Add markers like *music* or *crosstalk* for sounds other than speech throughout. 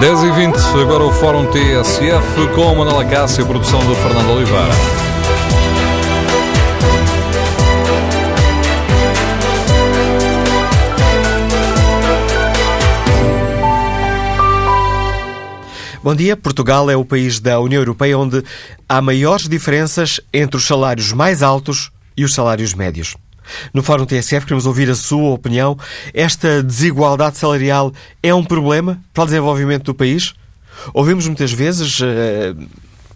10 e 20 agora o Fórum TSF com Manuela Cássio, produção do Fernando Oliveira. Bom dia. Portugal é o país da União Europeia onde há maiores diferenças entre os salários mais altos e os salários médios. No Fórum TSF queremos ouvir a sua opinião. Esta desigualdade salarial é um problema para o desenvolvimento do país? Ouvimos muitas vezes uh,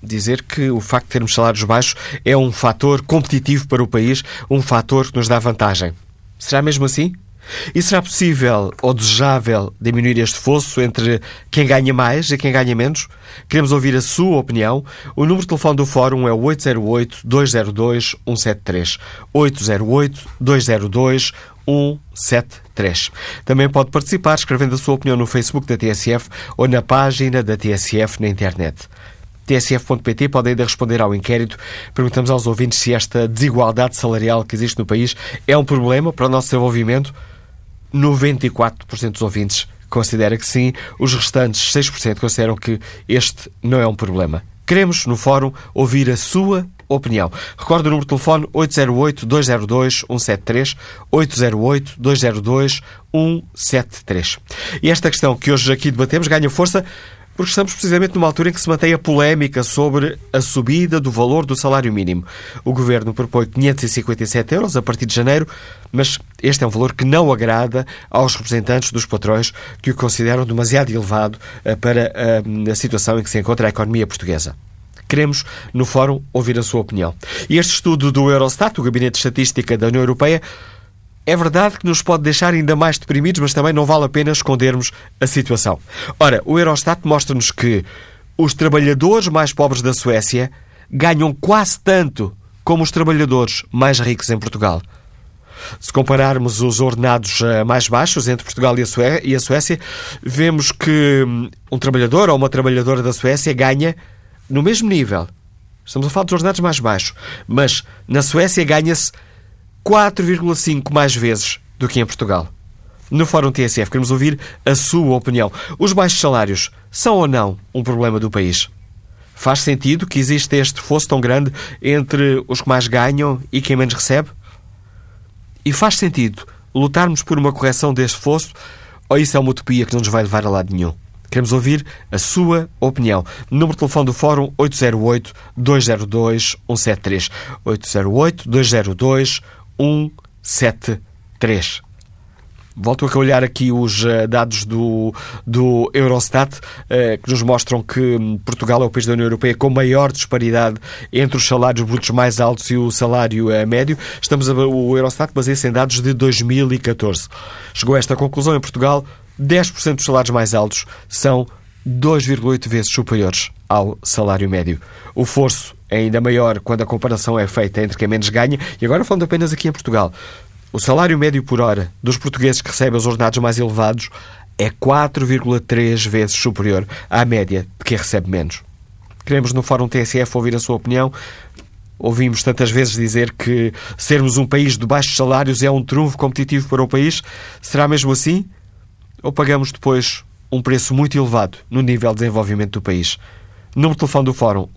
dizer que o facto de termos salários baixos é um fator competitivo para o país, um fator que nos dá vantagem. Será mesmo assim? E será possível ou desejável diminuir este fosso entre quem ganha mais e quem ganha menos? Queremos ouvir a sua opinião. O número de telefone do Fórum é o 808-202-173. 808-202-173. Também pode participar escrevendo a sua opinião no Facebook da TSF ou na página da TSF na internet tsf.pt pode ainda responder ao inquérito. Perguntamos aos ouvintes se esta desigualdade salarial que existe no país é um problema para o nosso desenvolvimento. 94% dos ouvintes considera que sim, os restantes 6% consideram que este não é um problema. Queremos, no fórum, ouvir a sua opinião. Recorde o número de telefone 808-202-173, 808-202-173. E esta questão que hoje aqui debatemos ganha força porque estamos precisamente numa altura em que se mantém a polémica sobre a subida do valor do salário mínimo. O Governo propõe 557 euros a partir de janeiro, mas este é um valor que não agrada aos representantes dos patrões que o consideram demasiado elevado eh, para eh, a situação em que se encontra a economia portuguesa. Queremos, no Fórum, ouvir a sua opinião. E este estudo do Eurostat, o Gabinete de Estatística da União Europeia, é verdade que nos pode deixar ainda mais deprimidos, mas também não vale a pena escondermos a situação. Ora, o Eurostat mostra-nos que os trabalhadores mais pobres da Suécia ganham quase tanto como os trabalhadores mais ricos em Portugal. Se compararmos os ordenados eh, mais baixos entre Portugal e a Suécia, vemos que hum, um trabalhador ou uma trabalhadora da Suécia ganha no mesmo nível. Estamos a falar dos ordenados mais baixos. Mas na Suécia ganha-se 4,5 mais vezes do que em Portugal. No Fórum TSF queremos ouvir a sua opinião. Os baixos salários são ou não um problema do país? Faz sentido que exista este fosso tão grande entre os que mais ganham e quem menos recebe? E faz sentido lutarmos por uma correção deste fosso ou isso é uma utopia que não nos vai levar a lado nenhum? Queremos ouvir a sua opinião. Número de telefone do Fórum 808-202-173. 808-202-173. 173. Volto a olhar aqui os eh, dados do, do Eurostat, eh, que nos mostram que hum, Portugal é o país da União Europeia com maior disparidade entre os salários brutos mais altos e o salário eh, médio. Estamos a, o Eurostat baseia-se em dados de 2014. Chegou a esta conclusão em Portugal, 10% dos salários mais altos são 2,8 vezes superiores ao salário médio. O forço é ainda maior quando a comparação é feita entre quem menos ganha, e agora falando apenas aqui em Portugal. O salário médio por hora dos portugueses que recebem os ordenados mais elevados é 4,3 vezes superior à média de quem recebe menos. Queremos no Fórum TSF ouvir a sua opinião. Ouvimos tantas vezes dizer que sermos um país de baixos salários é um trunfo competitivo para o país. Será mesmo assim? Ou pagamos depois um preço muito elevado no nível de desenvolvimento do país? Número de telefone do Fórum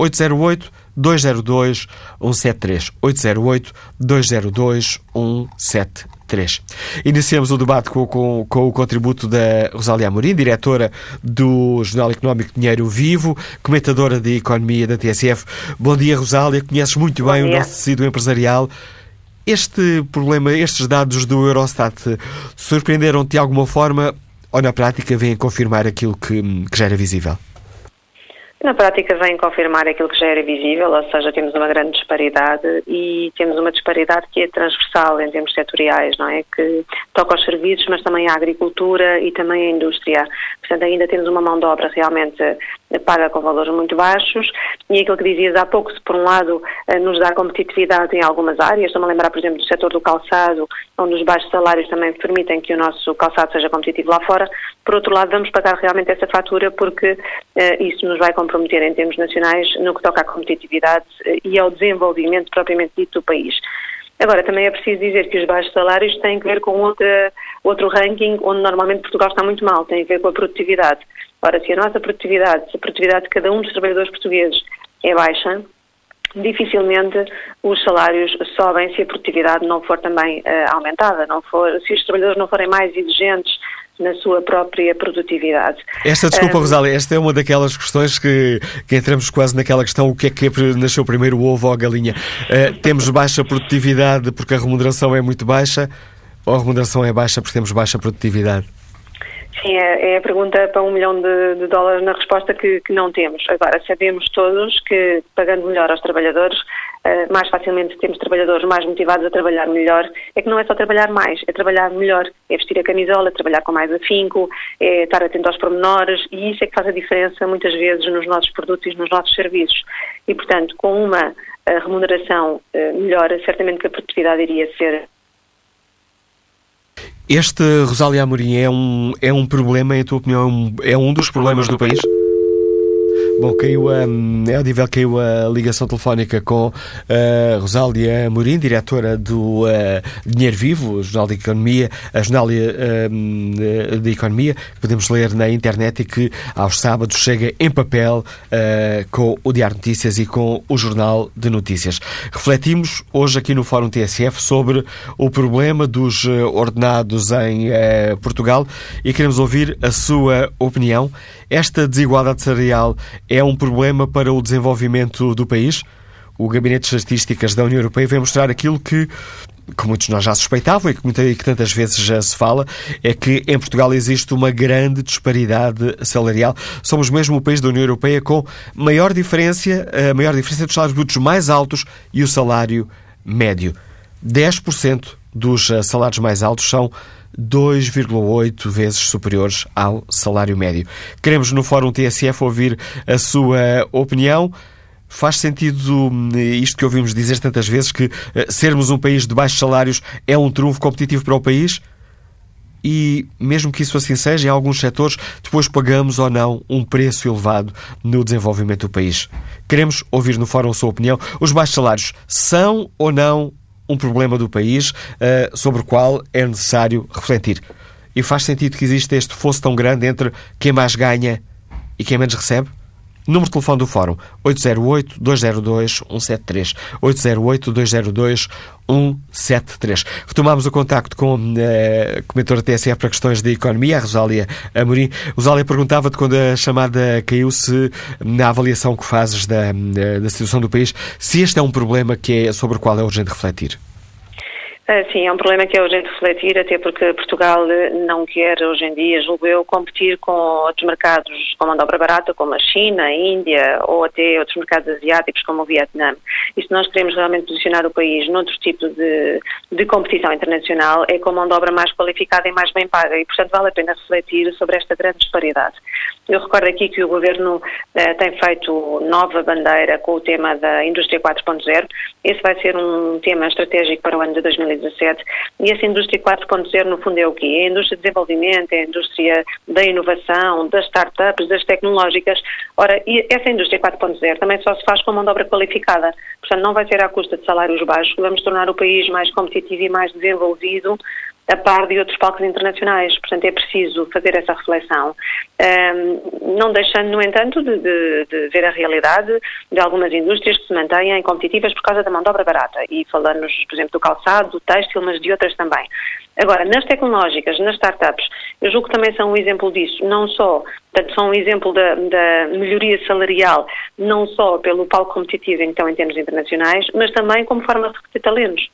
808-202-173. 808-202-173. Iniciamos o debate com, com, com, o contributo da Rosália Amorim, diretora do Jornal Económico Dinheiro Vivo, comentadora de Economia da TSF. Bom dia, Rosália. Conheces muito bem o nosso tecido empresarial. Este problema, estes dados do Eurostat, surpreenderam-te de alguma forma ou na prática vêm confirmar aquilo que, que já era visível? Na prática vem confirmar aquilo que já era visível, ou seja, temos uma grande disparidade e temos uma disparidade que é transversal em termos setoriais, não é? Que toca aos serviços, mas também à agricultura e também à indústria. Portanto, ainda temos uma mão de obra realmente paga com valores muito baixos e aquilo que dizias há pouco, se por um lado eh, nos dá competitividade em algumas áreas, estou-me a lembrar, por exemplo, do setor do calçado, onde os baixos salários também permitem que o nosso calçado seja competitivo lá fora, por outro lado, vamos pagar realmente essa fatura porque uh, isso nos vai comprometer em termos nacionais no que toca à competitividade uh, e ao desenvolvimento propriamente dito do país. Agora, também é preciso dizer que os baixos salários têm que ver com outra, outro ranking onde normalmente Portugal está muito mal, tem a ver com a produtividade. Ora, se a nossa produtividade, se a produtividade de cada um dos trabalhadores portugueses é baixa, dificilmente os salários sobem se a produtividade não for também uh, aumentada, não for, se os trabalhadores não forem mais exigentes na sua própria produtividade. Esta, desculpa, um, Rosália, esta é uma daquelas questões que, que, entramos quase naquela questão: o que é que nasceu primeiro, o ovo ou a galinha? Uh, temos baixa produtividade porque a remuneração é muito baixa ou a remuneração é baixa porque temos baixa produtividade? Sim, é, é, a pergunta para um milhão de, de dólares na resposta que, que, não temos. Agora, sabemos todos que pagando melhor aos trabalhadores, uh, mais facilmente temos trabalhadores mais motivados a trabalhar melhor. É que não é só trabalhar mais, é trabalhar melhor, é vestir a camisola, é trabalhar com mais afinco, é estar atento aos pormenores e isso é que faz a diferença muitas vezes nos nossos produtos e nos nossos serviços. E, portanto, com uma uh, remuneração uh, melhor, certamente que a produtividade iria ser este, Rosália Amorim, é um, é um problema, em tua opinião, é um, é um dos problemas do país? Bom, caiu a, é audível caiu a ligação telefónica com a Rosália Amorim, diretora do uh, Dinheiro Vivo, Jornal de Economia, a Jornal uh, de Economia, que podemos ler na internet e que aos sábados chega em papel uh, com o Diário Notícias e com o Jornal de Notícias. Refletimos hoje aqui no Fórum TSF sobre o problema dos ordenados em Portugal e queremos ouvir a sua opinião. Esta desigualdade salarial é um problema para o desenvolvimento do país? O Gabinete de Estatísticas da União Europeia vem mostrar aquilo que que muitos de nós já suspeitavam e que, que tantas vezes já se fala, é que em Portugal existe uma grande disparidade salarial. Somos mesmo o país da União Europeia com maior diferença, a maior diferença dos salários brutos mais altos e o salário médio. 10% dos eh, salários mais altos são 2,8 vezes superiores ao salário médio. Queremos no Fórum TSF ouvir a sua opinião. Faz sentido hum, isto que ouvimos dizer tantas vezes que eh, sermos um país de baixos salários é um trunfo competitivo para o país? E, mesmo que isso assim seja, em alguns setores, depois pagamos ou não um preço elevado no desenvolvimento do país. Queremos ouvir no Fórum a sua opinião. Os baixos salários são ou não um problema do país uh, sobre o qual é necessário refletir. E faz sentido que exista este fosso tão grande entre quem mais ganha e quem menos recebe? Número de telefone do Fórum 808-202-173. 808-202-173. Retomámos o contacto com eh, a comentadora TSF para questões de economia, a Rosália Amorim. Rosália perguntava-te quando a chamada caiu se, na avaliação que fazes da, da situação do país, se este é um problema que é, sobre o qual é urgente refletir. Ah, sim, é um problema que é urgente refletir, até porque Portugal não quer, hoje em dia, julgo eu, competir com outros mercados com mão de obra barata, como a China, a Índia ou até outros mercados asiáticos, como o Vietnã. E se nós queremos realmente posicionar o país noutro tipo de, de competição internacional, é com mão de obra mais qualificada e mais bem paga. E, portanto, vale a pena refletir sobre esta grande disparidade. Eu recordo aqui que o Governo eh, tem feito nova bandeira com o tema da Indústria 4.0. Esse vai ser um tema estratégico para o ano de 2017. E essa Indústria 4.0, no fundo, é o quê? É a indústria de desenvolvimento, é a indústria da inovação, das startups, das tecnológicas. Ora, essa indústria 4.0 também só se faz com mão de obra qualificada. Portanto, não vai ser à custa de salários baixos vamos tornar o país mais competitivo e mais desenvolvido a par de outros palcos internacionais. Portanto, é preciso fazer essa reflexão. Um, não deixando, no entanto, de, de, de, ver a realidade de algumas indústrias que se mantêm competitivas por causa da mão de obra barata. E falamos, por exemplo, do calçado, do têxtil, mas de outras também. Agora, nas tecnológicas, nas startups, eu julgo que também são um exemplo disso. Não só, portanto, são um exemplo da, da melhoria salarial, não só pelo palco competitivo, então, em termos internacionais, mas também como forma de reter talentos.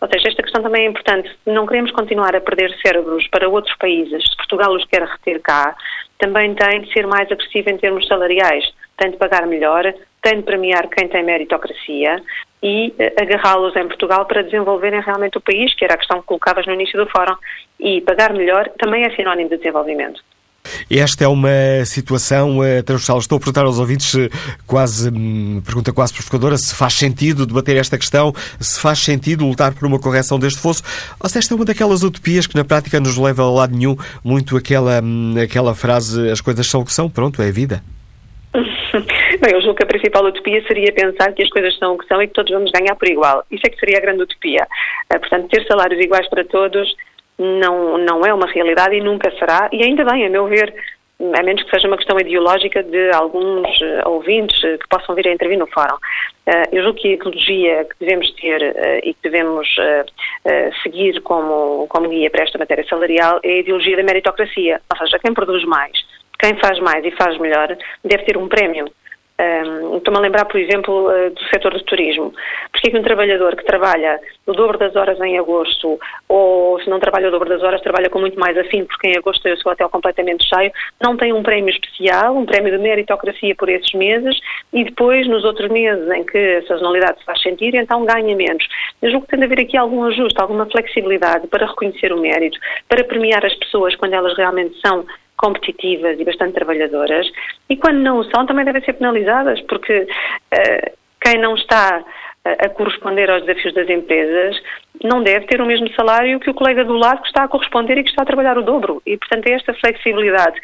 Ou seja, esta questão também é importante. Não queremos continuar a perder cérebros para outros países. Se Portugal os quer reter cá, também tem de ser mais agressivo em termos salariais. Tem de pagar melhor, tem de premiar quem tem meritocracia e eh, agarrá-los em Portugal para desenvolverem realmente o país, que era a questão que colocavas no início do fórum. E pagar melhor também é sinónimo de desenvolvimento. Esta é uma situação uh, transversal. Estou a perguntar aos ouvintes, uh, quase, um, pergunta quase provocadora, se faz sentido debater esta questão, se faz sentido lutar por uma correção deste fosso, ou se esta é uma daquelas utopias que na prática nos leva a lado nenhum, muito aquela, um, aquela frase, as coisas são o que são, pronto, é a vida. *laughs* Bem, eu julgo que a principal utopia seria pensar que as coisas são o que são e que todos vamos ganhar por igual. Isso é que seria a grande utopia. Uh, portanto, ter salários iguais para todos não, não é uma realidade e nunca será, e ainda bem, a meu ver, a menos que seja uma questão ideológica de alguns uh, ouvintes uh, que possam vir a intervir no fórum. Uh, eu julgo que a ecologia que devemos ter e que devemos seguir como, como guia para esta matéria salarial é a ideologia da meritocracia, ou seja, quem produz mais, quem faz mais e faz melhor deve ter um prémio. Um, Estou-me a lembrar, por exemplo, uh, do setor do turismo. Porque é que um trabalhador que trabalha o dobro das horas em agosto, ou se não trabalha o dobro das horas, trabalha com muito mais afim, porque em agosto tem o seu hotel completamente cheio, não tem um prémio especial, um prémio de meritocracia por esses meses, e depois, nos outros meses em que a sazonalidade se faz sentir, então ganha menos. Eu julgo que tem de haver aqui algum ajuste, alguma flexibilidade para reconhecer o mérito, para premiar as pessoas quando elas realmente são competitivas e bastante trabalhadoras, e quando não o são também devem ser penalizadas, porque uh, quem não está a corresponder aos desafios das empresas não deve ter o mesmo salário que o colega do lado que está a corresponder e que está a trabalhar o dobro. E, portanto, é esta flexibilidade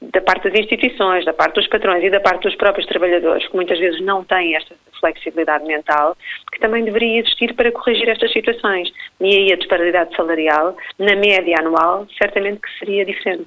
da parte das instituições, da parte dos patrões e da parte dos próprios trabalhadores, que muitas vezes não têm esta flexibilidade mental, que também deveria existir para corrigir estas situações. E aí a disparidade salarial, na média anual, certamente que seria diferente.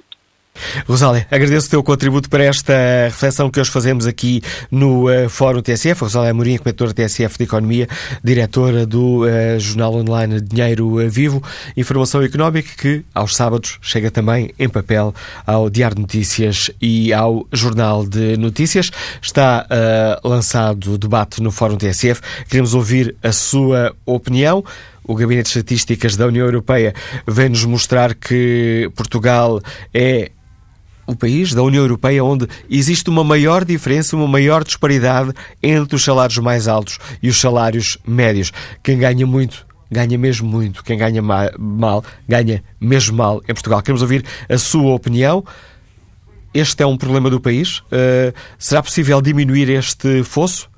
Rosália, agradeço o teu contributo para esta reflexão que hoje fazemos aqui no uh, Fórum TSF. Rosália Amorim, comentadora TSF de Economia, diretora do uh, jornal online Dinheiro Vivo, informação económica que aos sábados chega também em papel ao Diário de Notícias e ao Jornal de Notícias. Está uh, lançado o debate no Fórum TSF. Queremos ouvir a sua opinião. O Gabinete de Estatísticas da União Europeia vem-nos mostrar que Portugal é o país da União Europeia onde existe uma maior diferença, uma maior disparidade entre os salários mais altos e os salários médios. Quem ganha muito ganha mesmo muito, quem ganha mal ganha mesmo mal em Portugal. Queremos ouvir a sua opinião. Este é um problema do país. Uh, será possível diminuir este fosso?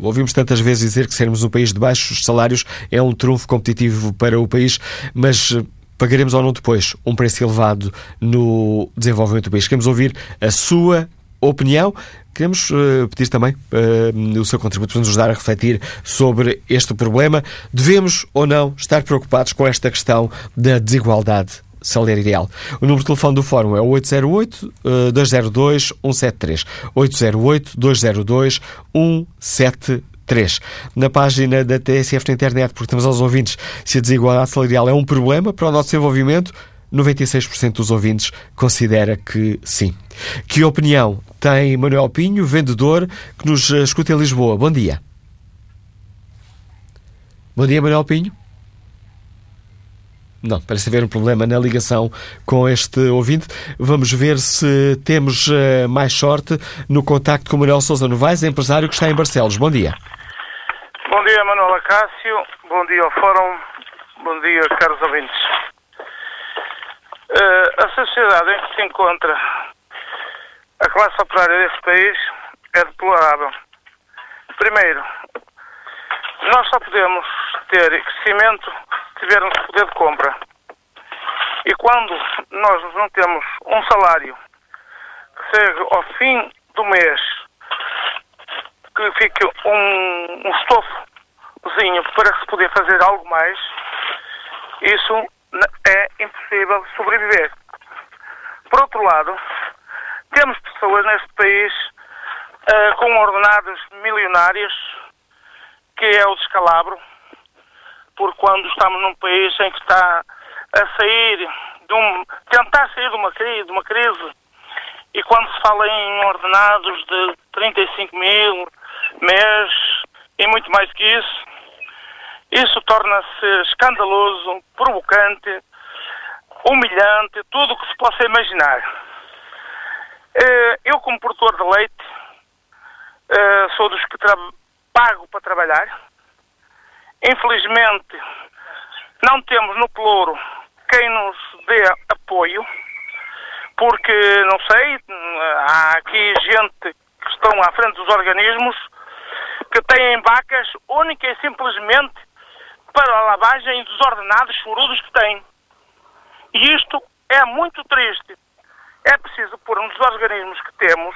Ouvimos tantas vezes dizer que sermos um país de baixos salários é um trunfo competitivo para o país, mas pagaremos ou não depois um preço elevado no desenvolvimento do país. Queremos ouvir a sua opinião. Queremos uh, pedir também uh, o seu contributo para nos ajudar a refletir sobre este problema. Devemos ou não estar preocupados com esta questão da desigualdade salarial. O número de telefone do Fórum é o 808-202-173. 808-202-173. 3. Na página da TSF na internet, porque temos aos ouvintes se a desigualdade salarial é um problema para o nosso desenvolvimento, 96% dos ouvintes considera que sim. Que opinião tem Manuel Pinho, vendedor, que nos escuta em Lisboa? Bom dia. Bom dia, Manuel Pinho. Não, parece haver um problema na ligação com este ouvinte. Vamos ver se temos uh, mais sorte no contacto com Manuel Sousa Novaes, empresário que está em Barcelos. Bom dia. Dia, Manuel Acácio. Bom dia ao Fórum. Bom dia, caros ouvintes. Uh, a sociedade em que se encontra a classe operária deste país é deplorável. Primeiro, nós só podemos ter crescimento se tivermos poder de compra. E quando nós não temos um salário que chegue ao fim do mês que fique um, um estofozinho para se poder fazer algo mais, isso é impossível sobreviver. Por outro lado, temos pessoas neste país uh, com ordenados milionários, que é o descalabro, por quando estamos num país em que está a sair de um. tentar sair de uma crise, de uma crise e quando se fala em ordenados de 35 mil, mês e muito mais que isso, isso torna-se escandaloso, provocante, humilhante, tudo o que se possa imaginar. Eh, eu, como produtor de leite, eh, sou dos que pago para trabalhar. Infelizmente, não temos no Pelouro quem nos dê apoio, porque, não sei, há aqui gente que estão à frente dos organismos que têm vacas única e simplesmente para a lavagem dos ordenados chorudos que têm. E isto é muito triste. É preciso pôr nos organismos que temos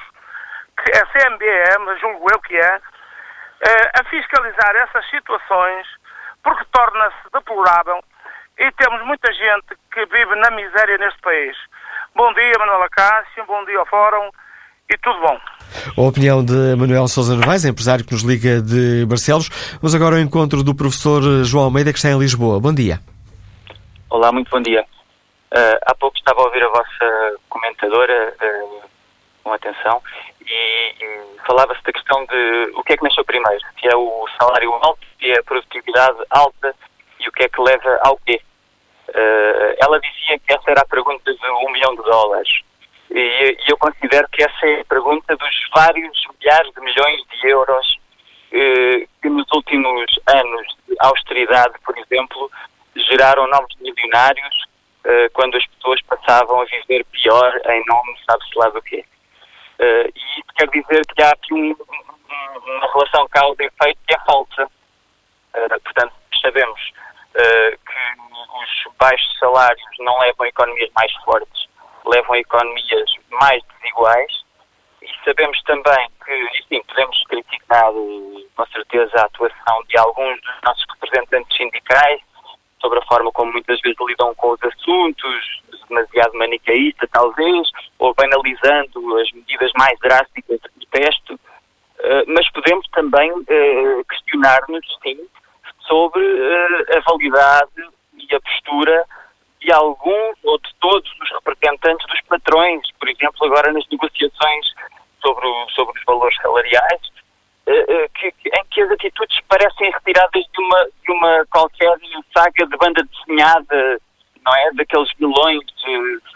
que é CMBM, julgo eu que é, eh, a fiscalizar essas situações, porque torna-se deplorável e temos muita gente que vive na miséria neste país. Bom dia, Manuela Cássio, bom dia ao Fórum e tudo bom. A opinião de Manuel Sousa Novaes, empresário que nos liga de Barcelos. Vamos agora ao encontro do professor João Almeida, que está em Lisboa. Bom dia. Olá, muito bom dia. Uh, há pouco estava a ouvir a vossa comentadora uh, com atenção e, e falava-se da questão de o que é que nasceu primeiro, se é o salário alto, se é a produtividade alta e o que é que leva ao quê. Uh, ela dizia que essa era a pergunta de um milhão de dólares. E, eu considero que essa é a pergunta dos vários milhares de milhões de euros eh, que nos últimos anos de austeridade, por exemplo, geraram novos milionários eh, quando as pessoas passavam a viver pior em nome sabe-se lá do quê. Uh, e isso quer dizer que há aqui um, um, uma relação causa e efeito que é falsa. Uh, portanto, sabemos uh, que os baixos salários não levam a economias mais fortes, levam a economias mais desiguais. E sabemos também que, enfim, podemos criticar com certeza a atuação de alguns dos nossos representantes sindicais sobre a forma como muitas vezes lidam com os assuntos, demasiado manicaísta, talvez, ou banalizando as medidas mais drásticas de teste, uh, mas podemos também uh, questionar-nos, sim, sobre a validade e a postura de alguns ou de todos os representantes dos patrões, por exemplo, agora nas negociações sobre, o, sobre os valores salariais, que, em que as atitudes parecem retiradas de uma, de uma qualquer saga de banda desenhada não é? Daqueles vilões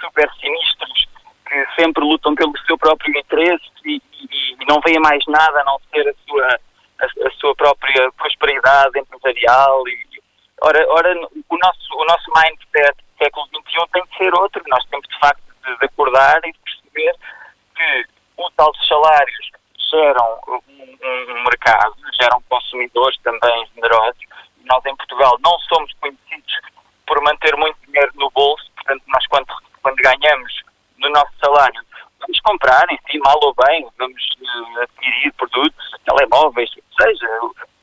super sinistros que sempre lutam pelo seu próprio interesse e, e, e não veem mais nada a não ser a sua, a, a sua própria prosperidade empresarial. E, ora, ora o, nosso, o nosso mindset século XXI tem que ser outro. Nós temos, de facto, de, de acordar e de perceber que os altos salários geram um, um mercado, geram consumidores também generosos. Nós, em Portugal, não somos conhecidos por manter muito dinheiro no bolso, portanto, nós quando, quando ganhamos no nosso salário, vamos comprar em si, mal ou bem, vamos uh, adquirir produtos, telemóveis, seja.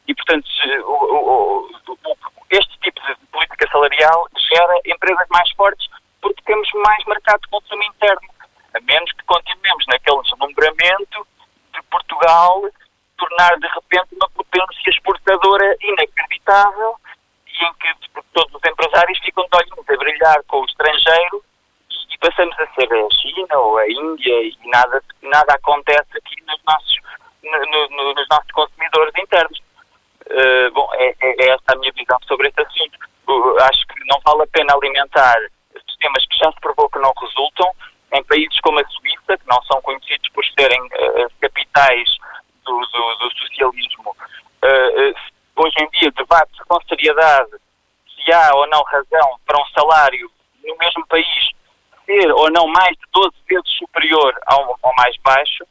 E, portanto, o, o, o, este tipo de política salarial gera empresas mais fortes porque temos mais mercado de consumo interno, a menos que continuemos naquele deslumbramento de Portugal tornar de repente uma potência exportadora inacreditável e em que todos os empresários ficam de olhinhos a brilhar com o estrangeiro e, e, passamos a ser a China ou a Índia e nada, nada acontece aqui nos nossos, no, no, nos nossos consumidores internos. Uh, bom, é, é, é, esta a minha visão sobre este assunto. Uh, acho que não vale a pena alimentar sistemas que já se provou que não resultam em países como a Suíça, que não são conhecidos por serem uh, capitais do, do, do socialismo. hoje em dia debate-se com seriedade se há ou não razão para um salário no mesmo país ser ou não mais de 12 vezes superior ao, ao mais baixo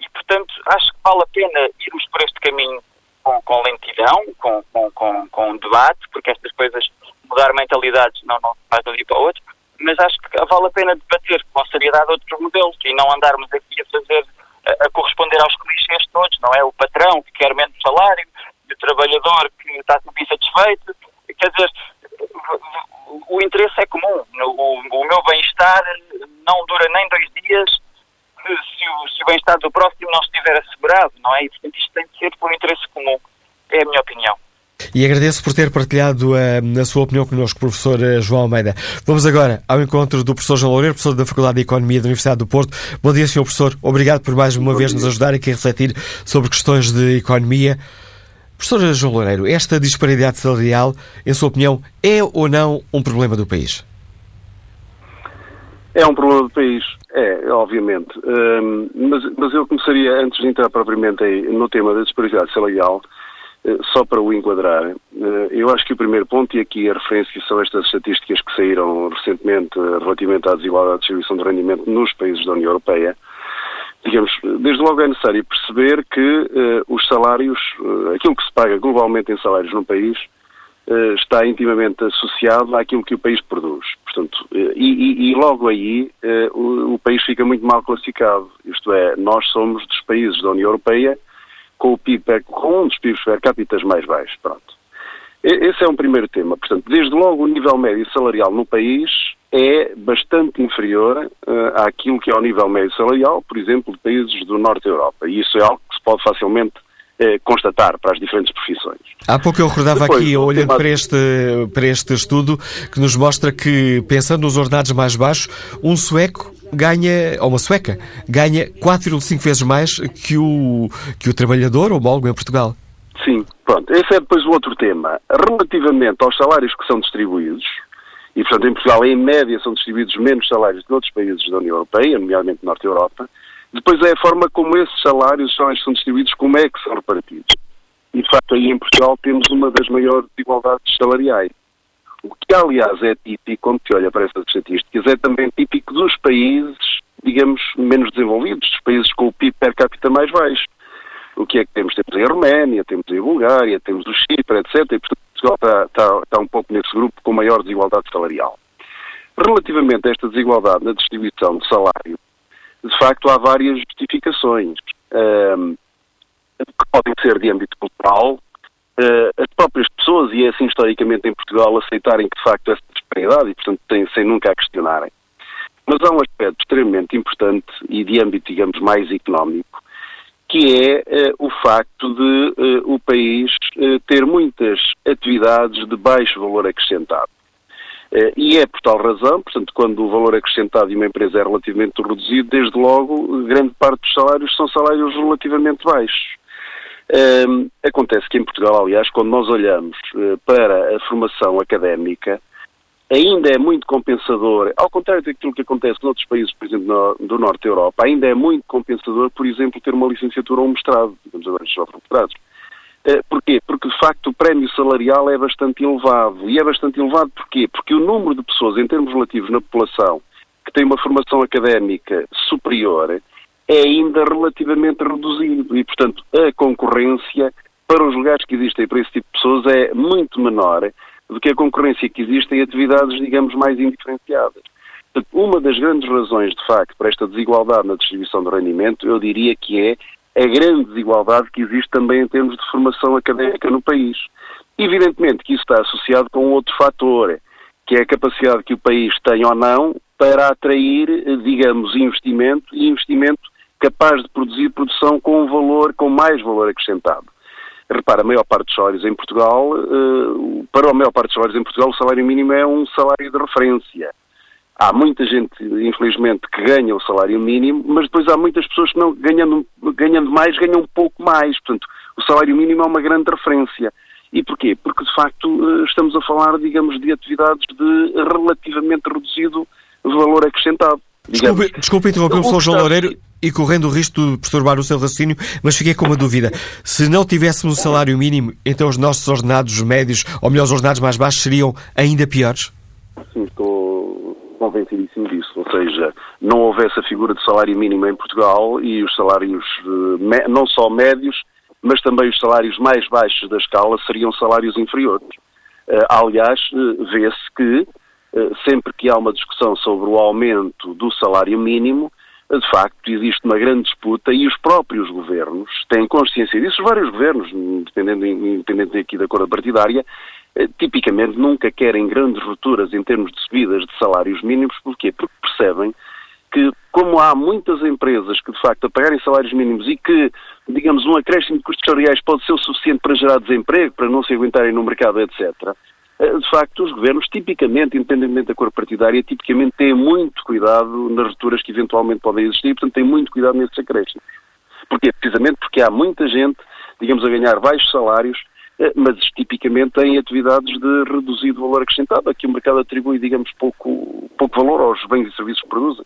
e, portanto, acho que vale a pena irmos por este caminho com, com lentidão, com, com, com, com debate, porque estas coisas, mudar mentalidades não, não faz de um dia para o outro, mas acho que vale a pena debater com seriedade outros modelos e não andarmos aqui a fazer, a, a corresponder aos clichês todos, não é? O patrão que quer menos salário, o trabalhador que está sempre insatisfeito, Quer dizer, o interesse é comum. O, o meu bem-estar não dura nem dois dias se o, se o bem-estar do próximo não estiver assegurado, não é? E, portanto, isto tem que ser por interesse comum. É a minha opinião. E agradeço por ter partilhado uh, a sua opinião connosco, professor uh, João Almeida. Vamos agora ao encontro do professor João Loureiro, professor da Faculdade de Economia da Universidade do Porto. Bom dia, senhor professor. Obrigado por mais uma Bom vez dia. nos ajudar aqui a refletir sobre questões de economia. Professor João Loureiro, esta disparidade salarial, em sua opinião, é ou não um problema do país? É um problema do país, é, obviamente. Um, mas, mas eu começaria, antes de entrar propriamente aí, no tema da disparidade salarial, só para o enquadrar, uh, eu acho que o primeiro ponto, e aqui a referência são estas estatísticas que saíram recentemente uh, relativamente à desigualdade de distribuição de rendimento nos países da União Europeia, digamos, desde logo é necessário perceber que os salários, aquilo que se paga globalmente em salários no país, está intimamente associado àquilo que o país produz. Portanto, e, e, logo aí o, o, país fica muito mal classificado. Isto é, nós somos dos países da União Europeia com o PIB, com um dos PIBs per capita mais baixos. Pronto. Esse é um primeiro tema. Portanto, desde logo o nível médio salarial no país é bastante inferior uh, àquilo que é o nível médio salarial, por exemplo, de países do norte da Europa. E isso é algo que se pode facilmente uh, constatar para as diferentes profissões. Há pouco eu recordava Depois, aqui, olhando tema... para, este, para este estudo, que nos mostra que, pensando nos ordenados mais baixos, um sueco ganha, ou uma sueca, ganha 4,5 vezes mais que o, que o trabalhador homólogo em Portugal. Sim, pronto. Esse é depois o outro tema. Relativamente aos salários que são distribuídos, e, portanto, em Portugal, em média, são distribuídos menos salários que outros países da União Europeia, nomeadamente Norte Europa. Depois é a forma como esses salários são, são distribuídos, como é que são repartidos. E, de facto, aí em Portugal temos uma das maiores desigualdades salariais. O que, aliás, é típico, quando se olha para essas estatísticas, é também típico dos países, digamos, menos desenvolvidos, dos países com o PIB per capita mais baixo. O que é que temos? Temos em Roménia, temos em Bulgária, temos o Chipre, etc. E, portanto, Portugal está, está, está um pouco nesse grupo com maior desigualdade salarial. Relativamente a esta desigualdade na distribuição de salário, de facto há várias justificações, um, que podem ser de âmbito cultural, as próprias pessoas, e é assim historicamente em Portugal, aceitarem que de facto essa disparidade e, portanto, têm, sem nunca a questionarem. Mas há um aspecto extremamente importante e de âmbito, digamos, mais económico, que é uh, o facto de uh, o país ter muitas atividades de baixo valor acrescentado. e é por tal razão, portanto, quando o valor acrescentado de uma empresa é relativamente reduzido, desde logo, grande parte dos salários são salários relativamente baixos. Ehm, acontece que em Portugal, aliás, quando nós olhamos para a formação académica, ainda é muito compensador, ao contrário daquilo que acontece noutros países, por exemplo, no, do norte da Europa, ainda é muito compensador, por exemplo, ter uma licenciatura ou um mestrado, digamos agora só mestrados. Uh, porquê? Porque, de facto, o prémio salarial é bastante elevado. E é bastante elevado porquê? Porque o número de pessoas, em termos relativos na população, que tem uma formação académica superior, é ainda relativamente reduzido. E, portanto, a concorrência para os lugares que existem para esse tipo de pessoas é muito menor do que a concorrência que existe em atividades, digamos, mais indiferenciadas. Uma das grandes razões, de facto, para esta desigualdade na distribuição do rendimento, eu diria que é a grande desigualdade que existe também em termos de formação académica no país. Evidentemente que isso está associado com outro fator, que é a capacidade que o país tem ou não para atrair, digamos, investimento e investimento capaz de produzir produção com um valor, com mais valor acrescentado. Repara, a maior parte dos salários em Portugal, uh, para a maior parte dos salários em Portugal, o salário mínimo é um salário de referência. Há muita gente, infelizmente, que ganha o salário mínimo, mas depois há muitas pessoas que, não, ganhando, ganhando mais, ganham um pouco mais. Portanto, o salário mínimo é uma grande referência. E porquê? Porque, de facto, eh, estamos a falar, digamos, de atividades de relativamente reduzido valor acrescentado. Desculpe, desculpe interromper o Sr. João Loureiro e correndo o risco de perturbar o seu raciocínio, mas fiquei com uma dúvida. Se não tivéssemos o salário mínimo, então os nossos ordenados médios, ou melhor, os ordenados mais baixos, seriam ainda piores? Sim, estou convencidíssimo disso. Ou seja, não houvesse a figura de salário mínimo em Portugal e os salários eh, não só médios, mas também os salários mais baixos da escala seriam salários inferiores. Eh, aliás, eh, vê-se que sempre que há uma discussão sobre o aumento do salário mínimo, de facto existe uma grande disputa e os próprios governos têm consciência disso, os vários governos, dependendo, independente aqui da cor partidária, eh, tipicamente nunca querem grandes rupturas em termos de subidas de salários mínimos, porquê? Porque percebem que, como há muitas empresas que, de facto, a pagarem salários mínimos e que, digamos, um acréscimo de custos salariais pode ser o suficiente para gerar desemprego, para não se aguentarem no mercado, etc., de facto, os governos, tipicamente, independentemente da cor partidária, tipicamente têm muito cuidado nas rupturas que eventualmente podem existir e, portanto, têm muito cuidado nesses acréscimos. Porquê? Precisamente porque há muita gente, digamos, a ganhar baixos salários, eh, mas tipicamente em atividades de reduzido valor acrescentado, a que o mercado atribui, digamos, pouco, pouco valor aos bens e serviços que produzem.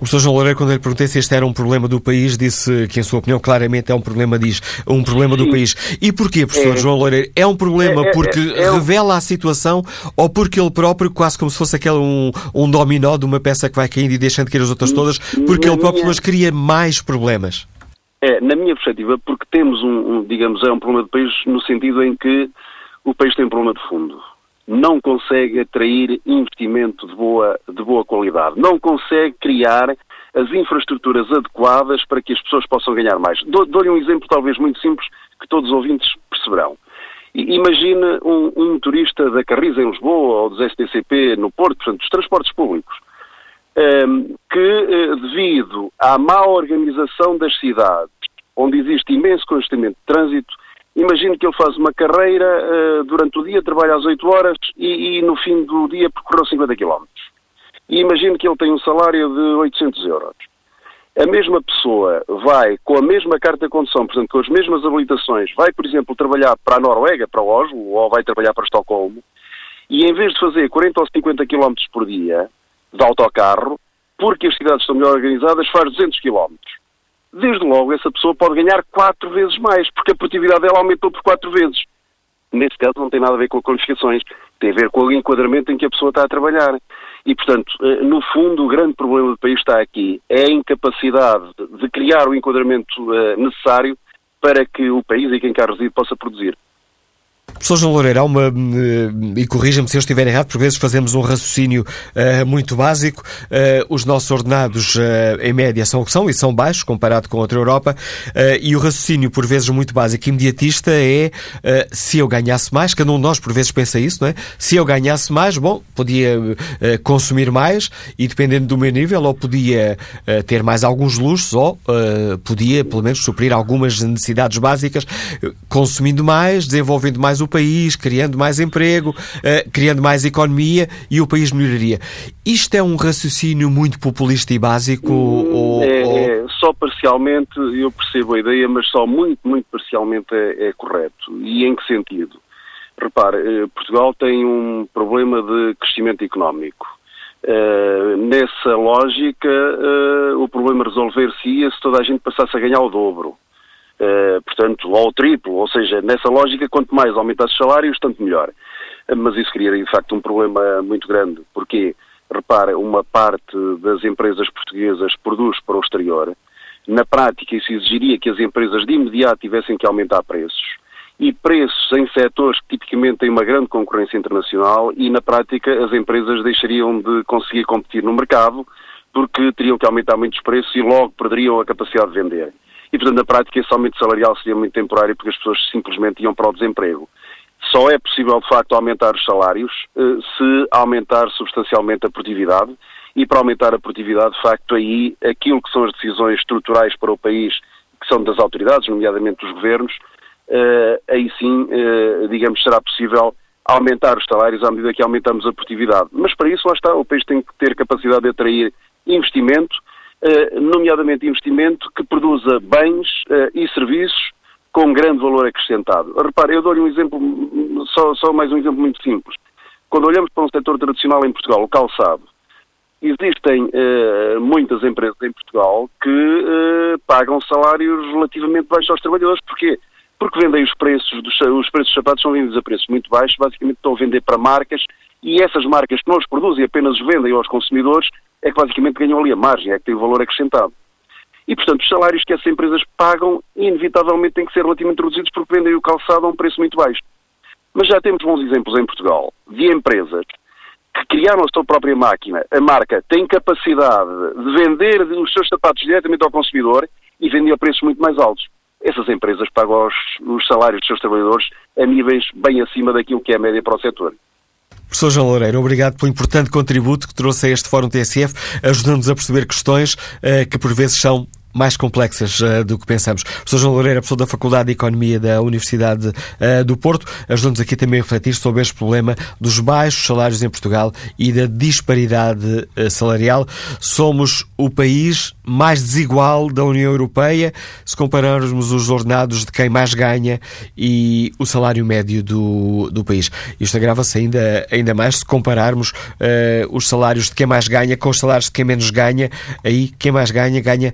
O Sr. João Loureiro, quando lhe perguntei se este era um problema do país, disse que, em sua opinião, claramente é um problema, diz, um problema Sim. do país. E porquê, professor é, João Loureiro? É um problema é, é porque é, é revela a situação ou porque ele próprio, quase como se fosse aquele um, um dominó de uma peça que vai caindo e deixando de cair as outras todas, porque ele próprio minha... cria mais problemas? É, na minha perspectiva, porque temos um, um, digamos, é um problema do país no sentido em que o país tem um problema de fundo. Não consegue atrair investimento de boa, de boa qualidade. Não consegue criar as infraestruturas adequadas para que as pessoas possam ganhar mais. Dou-lhe um exemplo talvez muito simples que todos os ouvintes perceberão. Imagine um, um turista da Carris em Lisboa ou dos STCP no Porto, portanto, dos transportes públicos, ehm, que, eh, devido à má organização das cidades, onde existe imenso congestionamento de trânsito, imagine que ele faz uma carreira uh, durante o dia, trabalha às 8 horas e, e, no fim do dia percorreu 50 km. E imagine que ele tem um salário de 800 euros a mesma pessoa vai, com a mesma carta de condução, portanto, com as mesmas habilitações, vai, por exemplo, trabalhar para a Noruega, para Oslo, ou vai trabalhar para Estocolmo, e em vez de fazer 40 ou 50 km por dia de autocarro, porque as cidades estão melhor organizadas, faz 200 km. Desde logo, essa pessoa pode ganhar quatro vezes mais, porque a produtividade dela aumentou por quatro vezes. Nesse caso, não tem nada a ver com qualificações, tem a ver com o enquadramento em que a pessoa está a trabalhar. E, portanto, eh, no fundo, o grande problema do país está aqui. É a incapacidade de criar o enquadramento eh, necessário para que o país e quem cá reside possa produzir. Professor João Loureiro, há uma, eh, e corrija-me se eu estiver errado, por vezes fazemos um raciocínio uh, muito básico. Uh, os nossos ordenados, uh, em média, são o que são, e são baixos comparado com outra Europa, e o raciocínio, por vezes, muito básico e imediatista é se eu ganhasse mais, cada um de nós, por vezes, pensa isso, não é? Se eu ganhasse mais, bom, podia consumir mais e, dependendo do meu nível, ou podia ter mais alguns luxos, ou podia, pelo menos, suprir algumas necessidades básicas, consumindo mais, desenvolvendo mais o o país, criando mais emprego, uh, criando mais economia e o país melhoraria. Isto é um raciocínio muito populista e básico? Hum, ou, é, ou... é, só parcialmente, eu percebo a ideia, mas só muito, muito parcialmente é, é correto. E em que sentido? Repare, eh, Portugal tem um problema de crescimento económico. Uh, nessa lógica, uh, o problema resolver-se-ia se toda a gente passasse a ganhar o dobro. Uh, portanto, ao triplo, ou seja, nessa lógica, quanto mais aumentasse os salários, tanto melhor. Uh, mas isso criaria, de facto, um problema muito grande. Porque, repara, uma parte das empresas portuguesas produz para o exterior. Na prática, isso exigiria que as empresas de imediato tivessem que aumentar preços. E preços em setores que tipicamente têm uma grande concorrência internacional e, na prática, as empresas deixariam de conseguir competir no mercado porque teriam que aumentar muitos preços e logo perderiam a capacidade de vender e, portanto, na prática, esse aumento salarial seria muito temporário porque as pessoas simplesmente iam para o desemprego. Só é possível, de facto, aumentar os salários eh, se aumentar substancialmente a produtividade e para aumentar a produtividade, de facto, aí aquilo que são as decisões estruturais para o país, que são das autoridades, nomeadamente dos governos, eh, aí sim, eh, digamos, será possível aumentar os salários à medida que aumentamos a produtividade. Mas para isso, lá está, o país tem que ter capacidade de atrair investimento, nomeadamente investimento que produza bens eh, e serviços com grande valor acrescentado. Repare, eu dou-lhe um exemplo, só, só, mais um exemplo muito simples. Quando olhamos para um setor tradicional em Portugal, o calçado, existem uh, muitas empresas em Portugal que uh, pagam salários relativamente baixos aos trabalhadores. Porquê? Porque vendem os preços, dos, os preços dos sapatos são vendidos a preços muito baixos, basicamente estão a vender para marcas e essas marcas que não os produzem apenas os vendem aos consumidores é que basicamente ganham ali a margem, é que tem o valor acrescentado. E, portanto, os salários que essas empresas pagam, inevitavelmente, têm que ser relativamente reduzidos porque vendem o calçado a um preço muito baixo. Mas já temos bons exemplos em Portugal de empresas que criaram a sua própria máquina, a marca tem capacidade de vender os seus sapatos diretamente ao consumidor e vender a preços muito mais altos. Essas empresas pagam os, os salários dos seus trabalhadores a níveis bem acima daquilo que é a média para o setor. Professor João Loureiro, obrigado pelo importante contributo que trouxe a este Fórum TSF, ajudando-nos a perceber questões uh, que por vezes são mais complexas uh, do que pensamos. Professor João Loureiro, professor da Faculdade de Economia da Universidade uh, do Porto, ajuda-nos aqui também a refletir sobre este problema dos baixos salários em Portugal e da disparidade uh, salarial. Somos o país mais desigual da União Europeia se compararmos os ordenados de quem mais ganha e o salário médio do, do país. Isto agrava-se ainda, ainda mais se compararmos os salários de quem mais ganha com os salários de quem menos ganha. Aí, quem mais ganha, ganha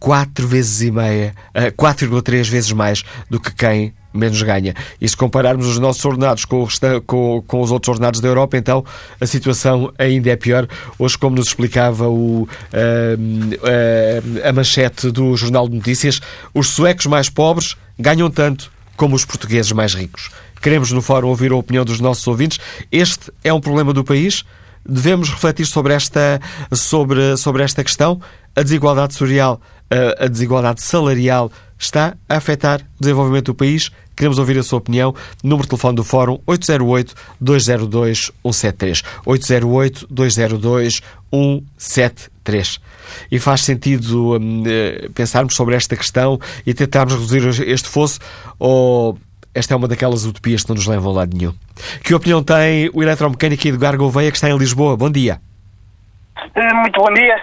quatro vezes e meia, uh, eh, 4,3 vezes mais do que quem menos ganha. E se compararmos os nossos ordenados com, com, com, os outros ordenados da Europa, então a situação ainda é pior. Hoje, como nos explicava o, uh, uh, a manchete do Jornal de Notícias, os suecos mais pobres ganham tanto como os portugueses mais ricos. Queremos no fórum ouvir a opinião dos nossos ouvintes. Este é um problema do país? Devemos refletir sobre esta, sobre, sobre esta questão? A desigualdade social, a desigualdade salarial está a afetar o desenvolvimento do país? Queremos ouvir a sua opinião. Número de telefone do Fórum 808-202-173. 808-202-173. E faz sentido hum, eh, pensarmos sobre esta questão e tentarmos reduzir este fosso ou esta é uma daquelas utopias que não nos levam a lado nenhum. Que opinião tem o eletromecânico Edgar Gouveia, que está em Lisboa? Bom dia. Eh, muito bom dia.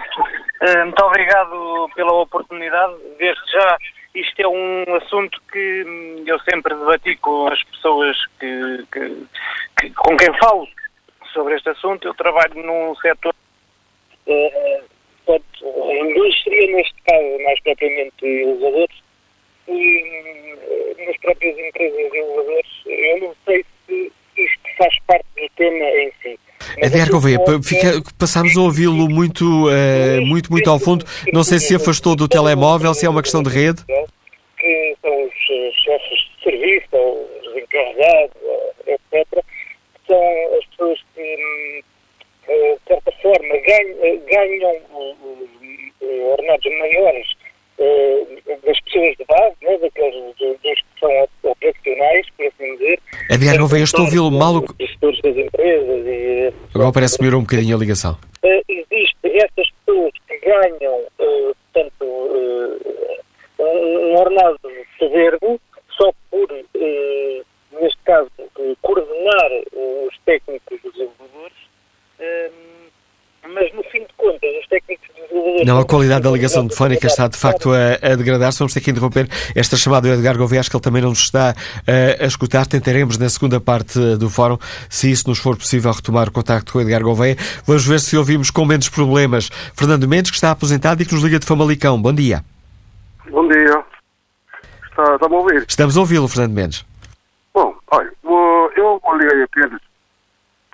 Eh, muito obrigado pela oportunidade. Desde já, isto é um assunto que hum, eu sempre debati com as pessoas que, que, que com quem falo sobre este assunto. Eu trabalho num setor. A indústria, neste caso, mais propriamente elevadores, e nas próprias empresas de elevadores. Eu não sei se isto faz parte do tema em si. Edgar Gouveia, fica, passámos a ouvi-lo muito, uh, muito, muito ao fundo. Não sei se afastou do telemóvel, se é uma questão de rede. Que são os chefes de serviço, ou os encarregados, etc. Que são as pessoas que, hum, de certa forma, ganham, ganham ordenados maiores das pessoas de base, né, daqueles dos que são operacionais, por assim dizer. Edgar Gouveia, estou a ouvi-lo mal. Os gestores das empresas e... Agora parece melhorou um bocadinho a ligação. Uh, existe essas pessoas que ganham, uh, portanto, uh, um ordenado soberbo só por, neste caso, coordenar os técnicos dos desenvolvedores mas no fim de contas, os técnicos desenvolvedores. Não, a qualidade da ligação telefónica está de facto a, a degradar-se. Vamos ter que interromper esta chamada do Edgar Gouveia, acho que ele também não nos está uh, a escutar. Tentaremos na segunda parte do fórum, se isso nos for possível, retomar o contacto com o Edgar Gouveia. Vamos ver se ouvimos com menos problemas. Fernando Mendes, que está aposentado e que nos liga de Famalicão. Bom dia. Bom dia. Está, está a ouvir? Estamos a ouvi-lo, Fernando Mendes. Bom, olha, eu liguei apenas